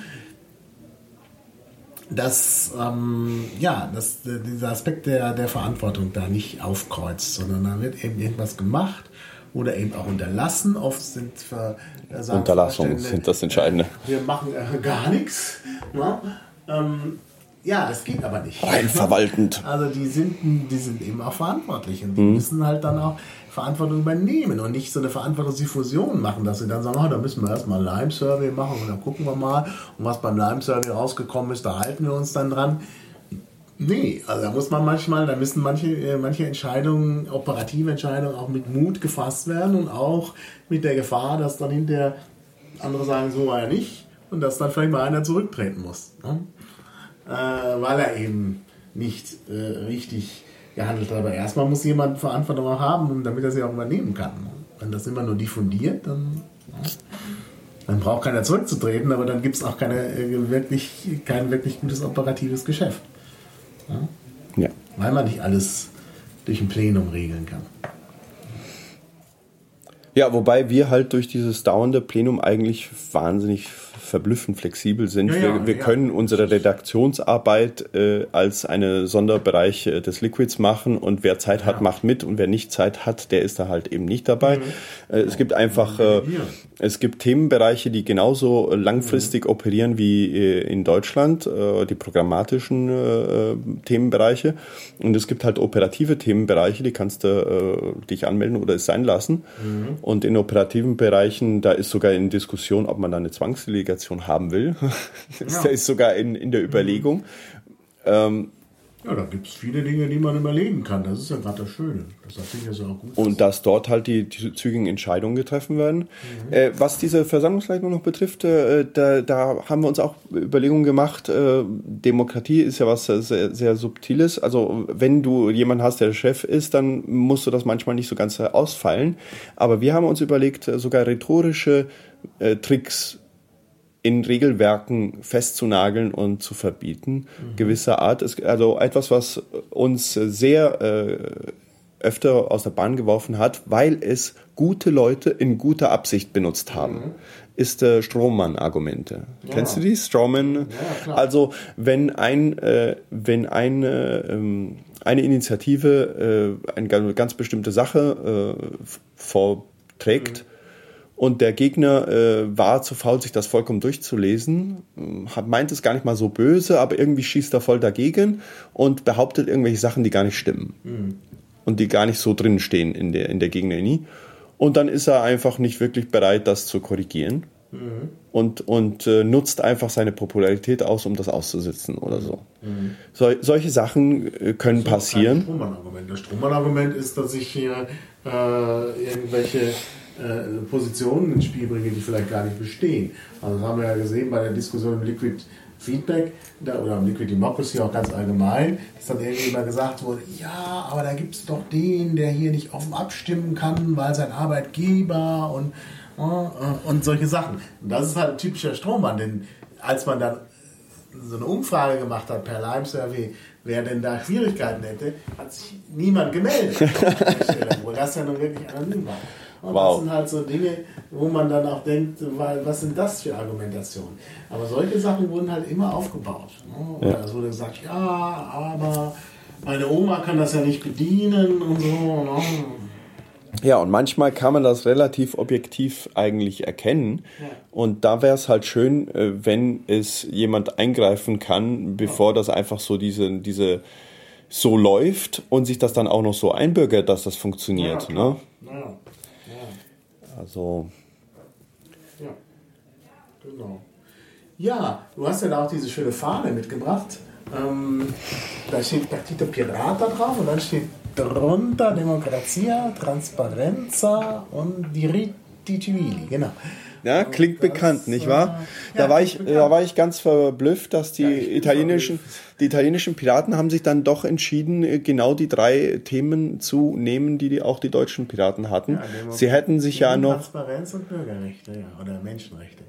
dass, ähm, ja, dass dieser Aspekt der, der Verantwortung da nicht aufkreuzt, sondern da wird eben irgendwas gemacht oder eben auch unterlassen. Oft sind äh, Unterlassungen sind das Entscheidende. Äh, wir machen äh, gar nichts. Ne? Ähm, ja, das geht aber nicht. Rein verwaltend. Also die sind, die sind eben auch verantwortlich und die mhm. müssen halt dann auch Verantwortung übernehmen und nicht so eine Verantwortungsdiffusion machen, dass sie dann sagen, oh, da müssen wir erstmal ein Lime-Survey machen und dann gucken wir mal. Und was beim Lime-Survey rausgekommen ist, da halten wir uns dann dran. Nee, also da muss man manchmal, da müssen manche, äh, manche Entscheidungen, operative Entscheidungen auch mit Mut gefasst werden und auch mit der Gefahr, dass dann hinterher andere sagen, so war er nicht und dass dann vielleicht mal einer zurücktreten muss. Ne? Äh, weil er eben nicht äh, richtig gehandelt hat. Aber erstmal muss jemand Verantwortung auch haben, damit er sie auch übernehmen kann. Wenn das immer nur diffundiert, dann, ja, dann braucht keiner zurückzutreten, aber dann gibt es auch keine, äh, wirklich, kein wirklich gutes operatives Geschäft. Ja? ja. Weil man nicht alles durch ein Plenum regeln kann. Ja, wobei wir halt durch dieses dauernde Plenum eigentlich wahnsinnig verblüffend flexibel sind. Ja, wir, wir ja. können unsere Redaktionsarbeit äh, als einen Sonderbereich äh, des Liquids machen und wer Zeit hat, macht mit und wer nicht Zeit hat, der ist da halt eben nicht dabei. Mhm. Äh, es gibt einfach, äh, es gibt Themenbereiche, die genauso langfristig mhm. operieren wie äh, in Deutschland, äh, die programmatischen Themenbereiche. Und es gibt halt operative Themenbereiche, die kannst du dich anmelden oder es sein lassen. Mhm. Und in operativen Bereichen, da ist sogar in Diskussion, ob man da eine Zwangsdelegation Kommunikation haben will. ja. ist sogar in, in der Überlegung. Ähm, ja, da gibt es viele Dinge, die man überlegen kann. Das ist ja gerade das Schöne. Das ich ja auch gut. Und dass dort halt die, die zügigen Entscheidungen getroffen werden. Mhm. Äh, was diese Versammlungsleitung noch betrifft, äh, da, da, haben wir uns auch Überlegungen gemacht. Äh, Demokratie ist ja was sehr, sehr Subtiles. Also wenn du jemanden hast, der Chef ist, dann musst du das manchmal nicht so ganz ausfallen. Aber wir haben uns überlegt, äh, sogar rhetorische äh, Tricks in Regelwerken festzunageln und zu verbieten, mhm. gewisser Art. Ist also etwas, was uns sehr äh, öfter aus der Bahn geworfen hat, weil es gute Leute in guter Absicht benutzt haben. Mhm. Ist äh, Strohmann-Argumente. Ja. Kennst du die? Strawman? Ja, also wenn ein, äh, wenn eine, ähm, eine Initiative äh, eine ganz bestimmte Sache äh, vorträgt, mhm und der Gegner äh, war zu faul, sich das vollkommen durchzulesen, hat, meint es gar nicht mal so böse, aber irgendwie schießt er voll dagegen und behauptet irgendwelche Sachen, die gar nicht stimmen. Mhm. Und die gar nicht so drin stehen in der, in der Gegnerlinie. Und dann ist er einfach nicht wirklich bereit, das zu korrigieren. Mhm. Und, und äh, nutzt einfach seine Popularität aus, um das auszusitzen oder so. Mhm. so solche Sachen äh, können das ist passieren. Das Strohmann-Argument. Das Strohmann-Argument ist, dass ich hier äh, irgendwelche äh, Positionen ins Spiel bringe, die vielleicht gar nicht bestehen. Also das haben wir ja gesehen bei der Diskussion im Liquid Feedback oder Liquid Democracy auch ganz allgemein, dass dann irgendwie immer gesagt wurde, ja, aber da gibt es doch den, der hier nicht offen abstimmen kann, weil sein Arbeitgeber und, äh, und solche Sachen. Und das ist halt ein typischer Strohmann, denn als man dann so eine Umfrage gemacht hat per Lime-Survey, wer denn da Schwierigkeiten hätte, hat sich niemand gemeldet. das ja nun wirklich anonym war. Und wow. das sind halt so Dinge, wo man dann auch denkt, was sind das für Argumentationen? Aber solche Sachen wurden halt immer aufgebaut. Ne? Ja. Es wurde gesagt, ja, aber meine Oma kann das ja nicht bedienen und so. Ne? Ja, und manchmal kann man das relativ objektiv eigentlich erkennen. Ja. Und da wäre es halt schön, äh, wenn es jemand eingreifen kann, bevor das einfach so diese, diese so läuft und sich das dann auch noch so einbürgert, dass das funktioniert. Ja, ne? Ja. Also. Ja, genau. Ja, du hast ja da auch diese schöne Fahne mitgebracht. Ähm, da steht Partito Pirata drauf und dann steht drunter Demokratia, Transparenza und Diritti Civili. Genau. Ja, klingt das, bekannt, nicht wahr? Ja, da, war ich, da war ich ganz verblüfft, dass die, ja, italienischen, die italienischen Piraten haben sich dann doch entschieden, genau die drei Themen zu nehmen, die, die auch die deutschen Piraten hatten. Ja, Sie hätten sich ja noch... Transparenz und Bürgerrechte, ja, oder Menschenrechte.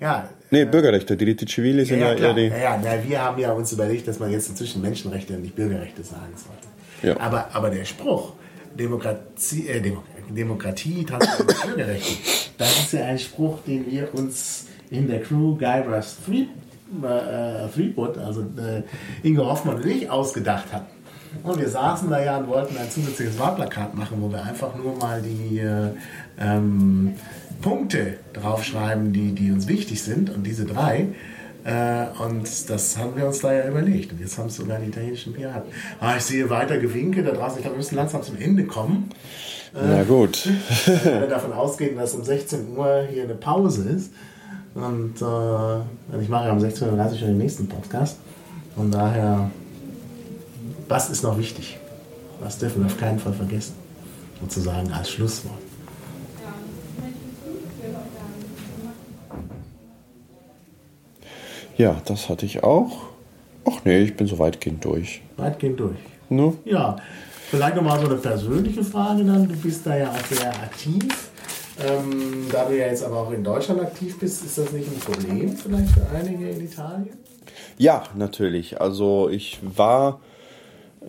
Ja, nee, äh, Bürgerrechte, die Diritti Civili sind ja, eher die... Ja, ja, wir haben ja uns überlegt, dass man jetzt inzwischen Menschenrechte und nicht Bürgerrechte sagen sollte. Ja. Aber, aber der Spruch, Demokratie, äh, Demokratie Demokratie, Transparenz, Bürgerrechte. Das ist ja ein Spruch, den wir uns in der Crew Guybrush äh, also äh, Inge Hoffmann und ich, ausgedacht hatten. Und wir saßen da ja und wollten ein zusätzliches Wahlplakat machen, wo wir einfach nur mal die äh, ähm, Punkte draufschreiben, die, die uns wichtig sind. Und diese drei. Äh, und das haben wir uns da ja überlegt. Und jetzt haben es sogar die italienischen Piraten. Ah, ich sehe weiter Gewinke da draußen. Ich glaube, wir müssen langsam zum Ende kommen. Na gut. ich werde davon ausgehen, dass um 16 Uhr hier eine Pause ist. Und äh, ich mache ja um 16.30 Uhr schon den nächsten Podcast. Von daher, was ist noch wichtig? Was dürfen wir auf keinen Fall vergessen? Sozusagen als Schlusswort. Ja, das hatte ich auch. Ach nee, ich bin so weitgehend durch. Weitgehend durch. No? Ja, Vielleicht nochmal so eine persönliche Frage dann. Du bist da ja auch sehr aktiv. Ähm, da du ja jetzt aber auch in Deutschland aktiv bist, ist das nicht ein Problem vielleicht für einige in Italien? Ja, natürlich. Also ich war,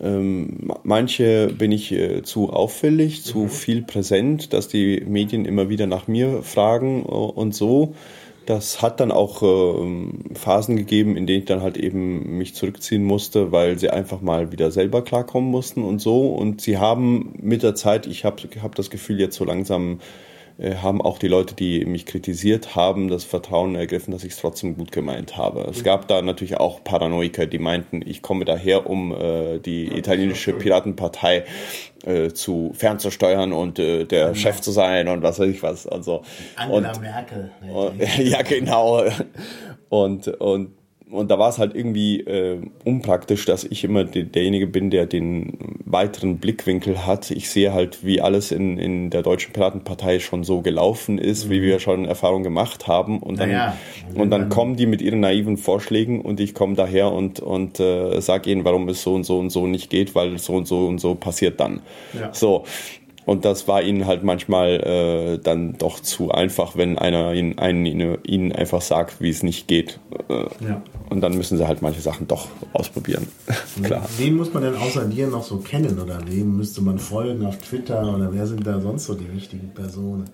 ähm, manche bin ich äh, zu auffällig, mhm. zu viel präsent, dass die Medien immer wieder nach mir fragen äh, und so. Das hat dann auch äh, Phasen gegeben, in denen ich dann halt eben mich zurückziehen musste, weil sie einfach mal wieder selber klarkommen mussten und so. Und sie haben mit der Zeit, ich habe hab das Gefühl, jetzt so langsam haben auch die Leute, die mich kritisiert haben, das Vertrauen ergriffen, dass ich es trotzdem gut gemeint habe. Es gab da natürlich auch Paranoiker, die meinten, ich komme daher, um äh, die italienische Piratenpartei äh, zu fernzusteuern und äh, der genau. Chef zu sein und was weiß ich was. Also, Angela und, Merkel. Und, ja, genau. Und, und und da war es halt irgendwie äh, unpraktisch, dass ich immer de derjenige bin, der den weiteren Blickwinkel hat. Ich sehe halt, wie alles in, in der Deutschen Piratenpartei schon so gelaufen ist, mhm. wie wir schon Erfahrung gemacht haben. Und dann, naja. und dann kommen die mit ihren naiven Vorschlägen und ich komme daher und, und äh, sage ihnen, warum es so und so und so nicht geht, weil so und so und so passiert dann. Ja. So. Und das war ihnen halt manchmal äh, dann doch zu einfach, wenn einer ihnen, einen, ihnen einfach sagt, wie es nicht geht. Äh, ja. Und dann müssen sie halt manche Sachen doch ausprobieren. Klar. Wen muss man denn außer dir noch so kennen oder wem müsste man folgen auf Twitter oder wer sind da sonst so die wichtigen Personen?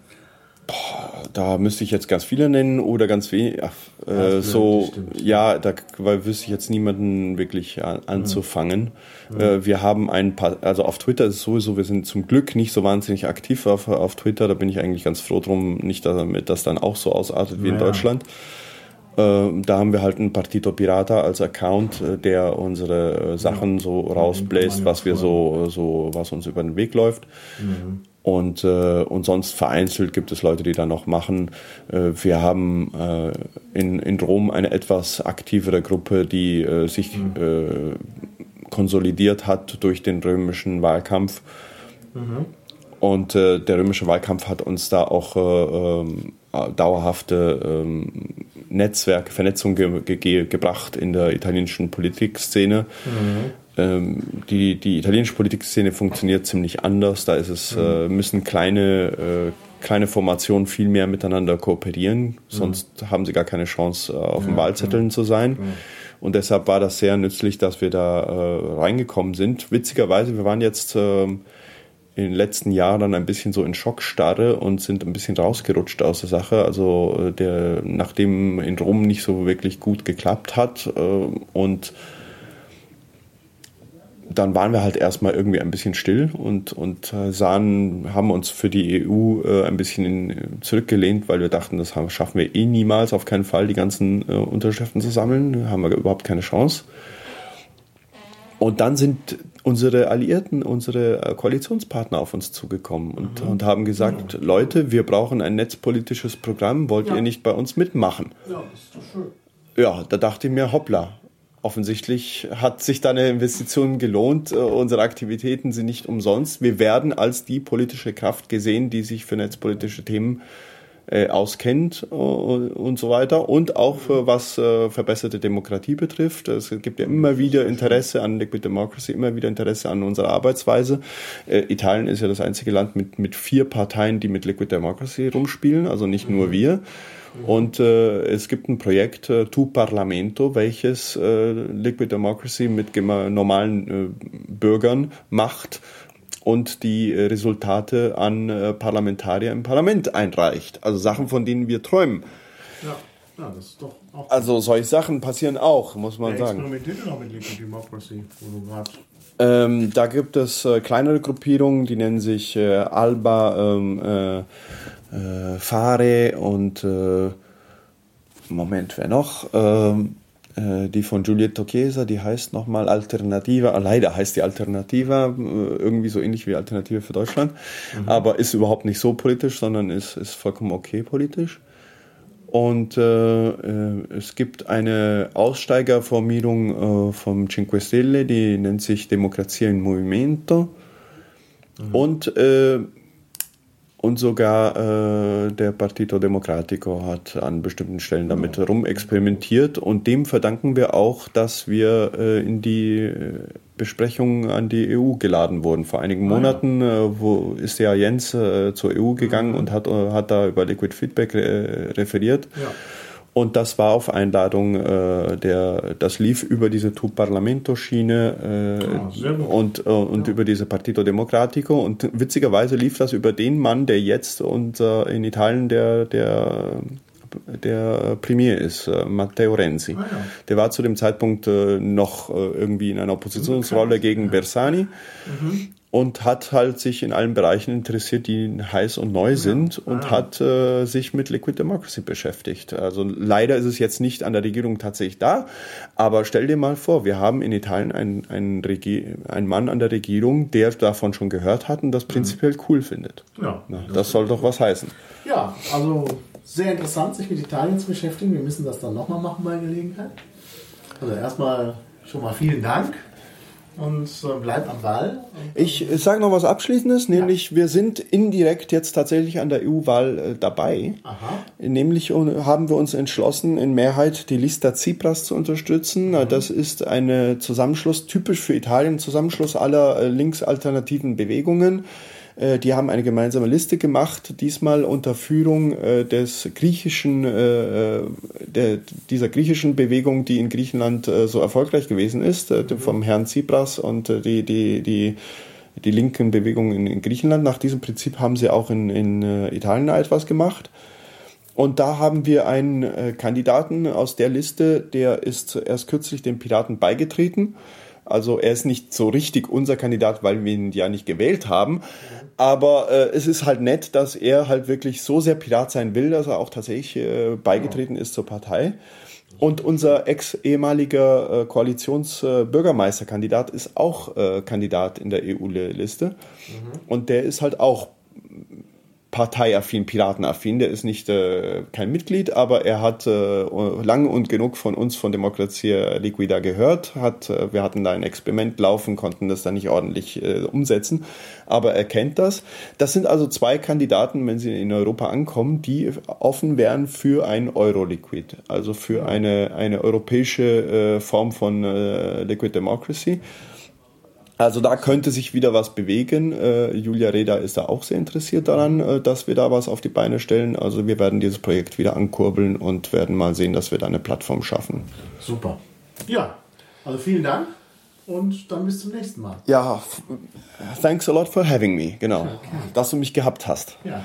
Boah, da müsste ich jetzt ganz viele nennen oder ganz wenig. Äh, so, ja, da weil wüsste ich jetzt niemanden wirklich an, anzufangen. Mhm. Äh, wir haben ein paar, also auf Twitter ist es sowieso, wir sind zum Glück nicht so wahnsinnig aktiv auf, auf Twitter. Da bin ich eigentlich ganz froh drum, nicht damit das dann auch so ausartet wie naja. in Deutschland. Äh, da haben wir halt einen Partito Pirata als Account, äh, der unsere äh, Sachen ja. so rausbläst, was wir so, so, was uns über den Weg läuft. Mhm. Und, äh, und sonst vereinzelt gibt es Leute, die da noch machen. Äh, wir haben äh, in, in Rom eine etwas aktivere Gruppe, die äh, sich mhm. äh, konsolidiert hat durch den römischen Wahlkampf. Mhm. Und äh, der römische Wahlkampf hat uns da auch äh, ähm, dauerhafte ähm, Netzwerk, Vernetzung ge ge gebracht in der italienischen Politikszene. Mhm. Ähm, die, die italienische Politikszene funktioniert ziemlich anders. Da ist es, mhm. äh, müssen kleine, äh, kleine Formationen viel mehr miteinander kooperieren, mhm. sonst haben sie gar keine Chance, äh, auf ja, den Wahlzetteln zu sein. Und deshalb war das sehr nützlich, dass wir da äh, reingekommen sind. Witzigerweise, wir waren jetzt ähm, in den letzten Jahren ein bisschen so in Schockstarre und sind ein bisschen rausgerutscht aus der Sache. Also äh, der, nachdem in Rom nicht so wirklich gut geklappt hat äh, und dann waren wir halt erstmal irgendwie ein bisschen still und, und äh, sahen, haben uns für die EU äh, ein bisschen in, zurückgelehnt, weil wir dachten, das haben, schaffen wir eh niemals, auf keinen Fall die ganzen äh, Unterschriften zu sammeln, haben wir überhaupt keine Chance. Und dann sind unsere Alliierten, unsere äh, Koalitionspartner auf uns zugekommen und, mhm. und haben gesagt, ja. Leute, wir brauchen ein netzpolitisches Programm, wollt ja. ihr nicht bei uns mitmachen? Ja, ist doch schön. Ja, da dachte ich mir, hoppla, offensichtlich hat sich da eine Investition gelohnt. Äh, unsere Aktivitäten sind nicht umsonst. Wir werden als die politische Kraft gesehen, die sich für netzpolitische Themen äh, auskennt äh, und so weiter. Und auch was verbesserte Demokratie betrifft. Es gibt ja immer wieder Interesse an Liquid Democracy, immer wieder Interesse an unserer Arbeitsweise. Italien ist ja das einzige Land mit, mit vier Parteien, die mit Liquid Democracy rumspielen, also nicht nur wir. Und äh, es gibt ein Projekt, äh, Tu Parlamento, welches äh, Liquid Democracy mit normalen äh, Bürgern macht und die äh, Resultate an äh, Parlamentarier im Parlament einreicht. Also Sachen, von denen wir träumen. Ja. Ja, das ist doch auch also solche Sachen passieren auch, muss man sagen. Experimentiert auch mit Liquid Democracy, wo du gerade ähm, da gibt es äh, kleinere Gruppierungen, die nennen sich äh, Alba ähm, äh, äh Fare und äh, Moment, wer noch? Ähm, äh, die von Giulietto Chiesa, die heißt nochmal Alternativa, ah, leider heißt die Alternativa, irgendwie so ähnlich wie Alternative für Deutschland, mhm. aber ist überhaupt nicht so politisch, sondern ist, ist vollkommen okay politisch. Und äh, äh, es gibt eine Aussteigerformierung äh, vom Cinque Stelle, die nennt sich Democrazia in Movimento. Mhm. Und, äh, und sogar äh, der Partito Democratico hat an bestimmten Stellen damit mhm. rumexperimentiert. Und dem verdanken wir auch, dass wir äh, in die Besprechungen an die EU geladen wurden. Vor einigen ah, Monaten äh, wo ist ja Jens äh, zur EU gegangen mhm. und hat, äh, hat da über Liquid Feedback äh, referiert. Ja. Und das war auf Einladung äh, der, das lief über diese Tu Parlamento-Schiene äh, ah, und, äh, und ja. über diese Partito Democratico. Und witzigerweise lief das über den Mann, der jetzt und äh, in Italien der, der der Premier ist, äh, Matteo Renzi. Ah, ja. Der war zu dem Zeitpunkt äh, noch irgendwie in einer Oppositionsrolle gegen ja. Bersani. Mhm. Und hat halt sich in allen Bereichen interessiert, die heiß und neu sind und ah. hat äh, sich mit Liquid Democracy beschäftigt. Also leider ist es jetzt nicht an der Regierung tatsächlich da, aber stell dir mal vor, wir haben in Italien einen, einen, einen Mann an der Regierung, der davon schon gehört hat und das mhm. prinzipiell cool findet. Ja, Na, das, das soll doch was heißen. Ja, also sehr interessant, sich mit Italien zu beschäftigen. Wir müssen das dann nochmal machen bei Gelegenheit. Also erstmal schon mal vielen Dank und äh, am Ball. Ich sage noch was Abschließendes, nämlich ja. wir sind indirekt jetzt tatsächlich an der EU-Wahl äh, dabei. Aha. Nämlich haben wir uns entschlossen, in Mehrheit die Lista Tsipras zu unterstützen. Mhm. Das ist ein Zusammenschluss, typisch für Italien, Zusammenschluss aller äh, linksalternativen Bewegungen äh, die haben eine gemeinsame Liste gemacht, diesmal unter Führung äh, des griechischen, äh, der, dieser griechischen Bewegung, die in Griechenland so erfolgreich gewesen ist, vom Herrn Tsipras und die, die, die, die linken Bewegungen in, Griechenland. Nach diesem Prinzip haben sie auch in, in Italien etwas gemacht. Und da haben wir einen äh, Kandidaten aus der Liste, der ist erst kürzlich den Piraten beigetreten. Also er ist nicht so richtig unser Kandidat, weil wir ihn ja nicht gewählt haben. Aber äh, es ist halt nett, dass er halt wirklich so sehr Pirat sein will, dass er auch tatsächlich äh, beigetreten ist zur Partei. Und unser ex-ehemaliger äh, Koalitionsbürgermeisterkandidat ist auch äh, Kandidat in der EU-Liste. Mhm. Und der ist halt auch parteiaffin, piratenaffin. Der ist nicht äh, kein Mitglied, aber er hat äh, lange und genug von uns von Demokratie Liquida gehört. Hat, äh, wir hatten da ein Experiment laufen, konnten das dann nicht ordentlich äh, umsetzen, aber er kennt das. Das sind also zwei Kandidaten, wenn sie in Europa ankommen, die offen wären für ein Euro-Liquid, also für eine, eine europäische äh, Form von äh, Liquid Democracy. Also da könnte sich wieder was bewegen. Äh, Julia Reda ist da auch sehr interessiert daran, äh, dass wir da was auf die Beine stellen. Also wir werden dieses Projekt wieder ankurbeln und werden mal sehen, dass wir da eine Plattform schaffen. Super. Ja, also vielen Dank und dann bis zum nächsten Mal. Ja, thanks a lot for having me. Genau, okay. dass du mich gehabt hast. Ja.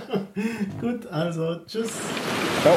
Gut, also tschüss. Ciao.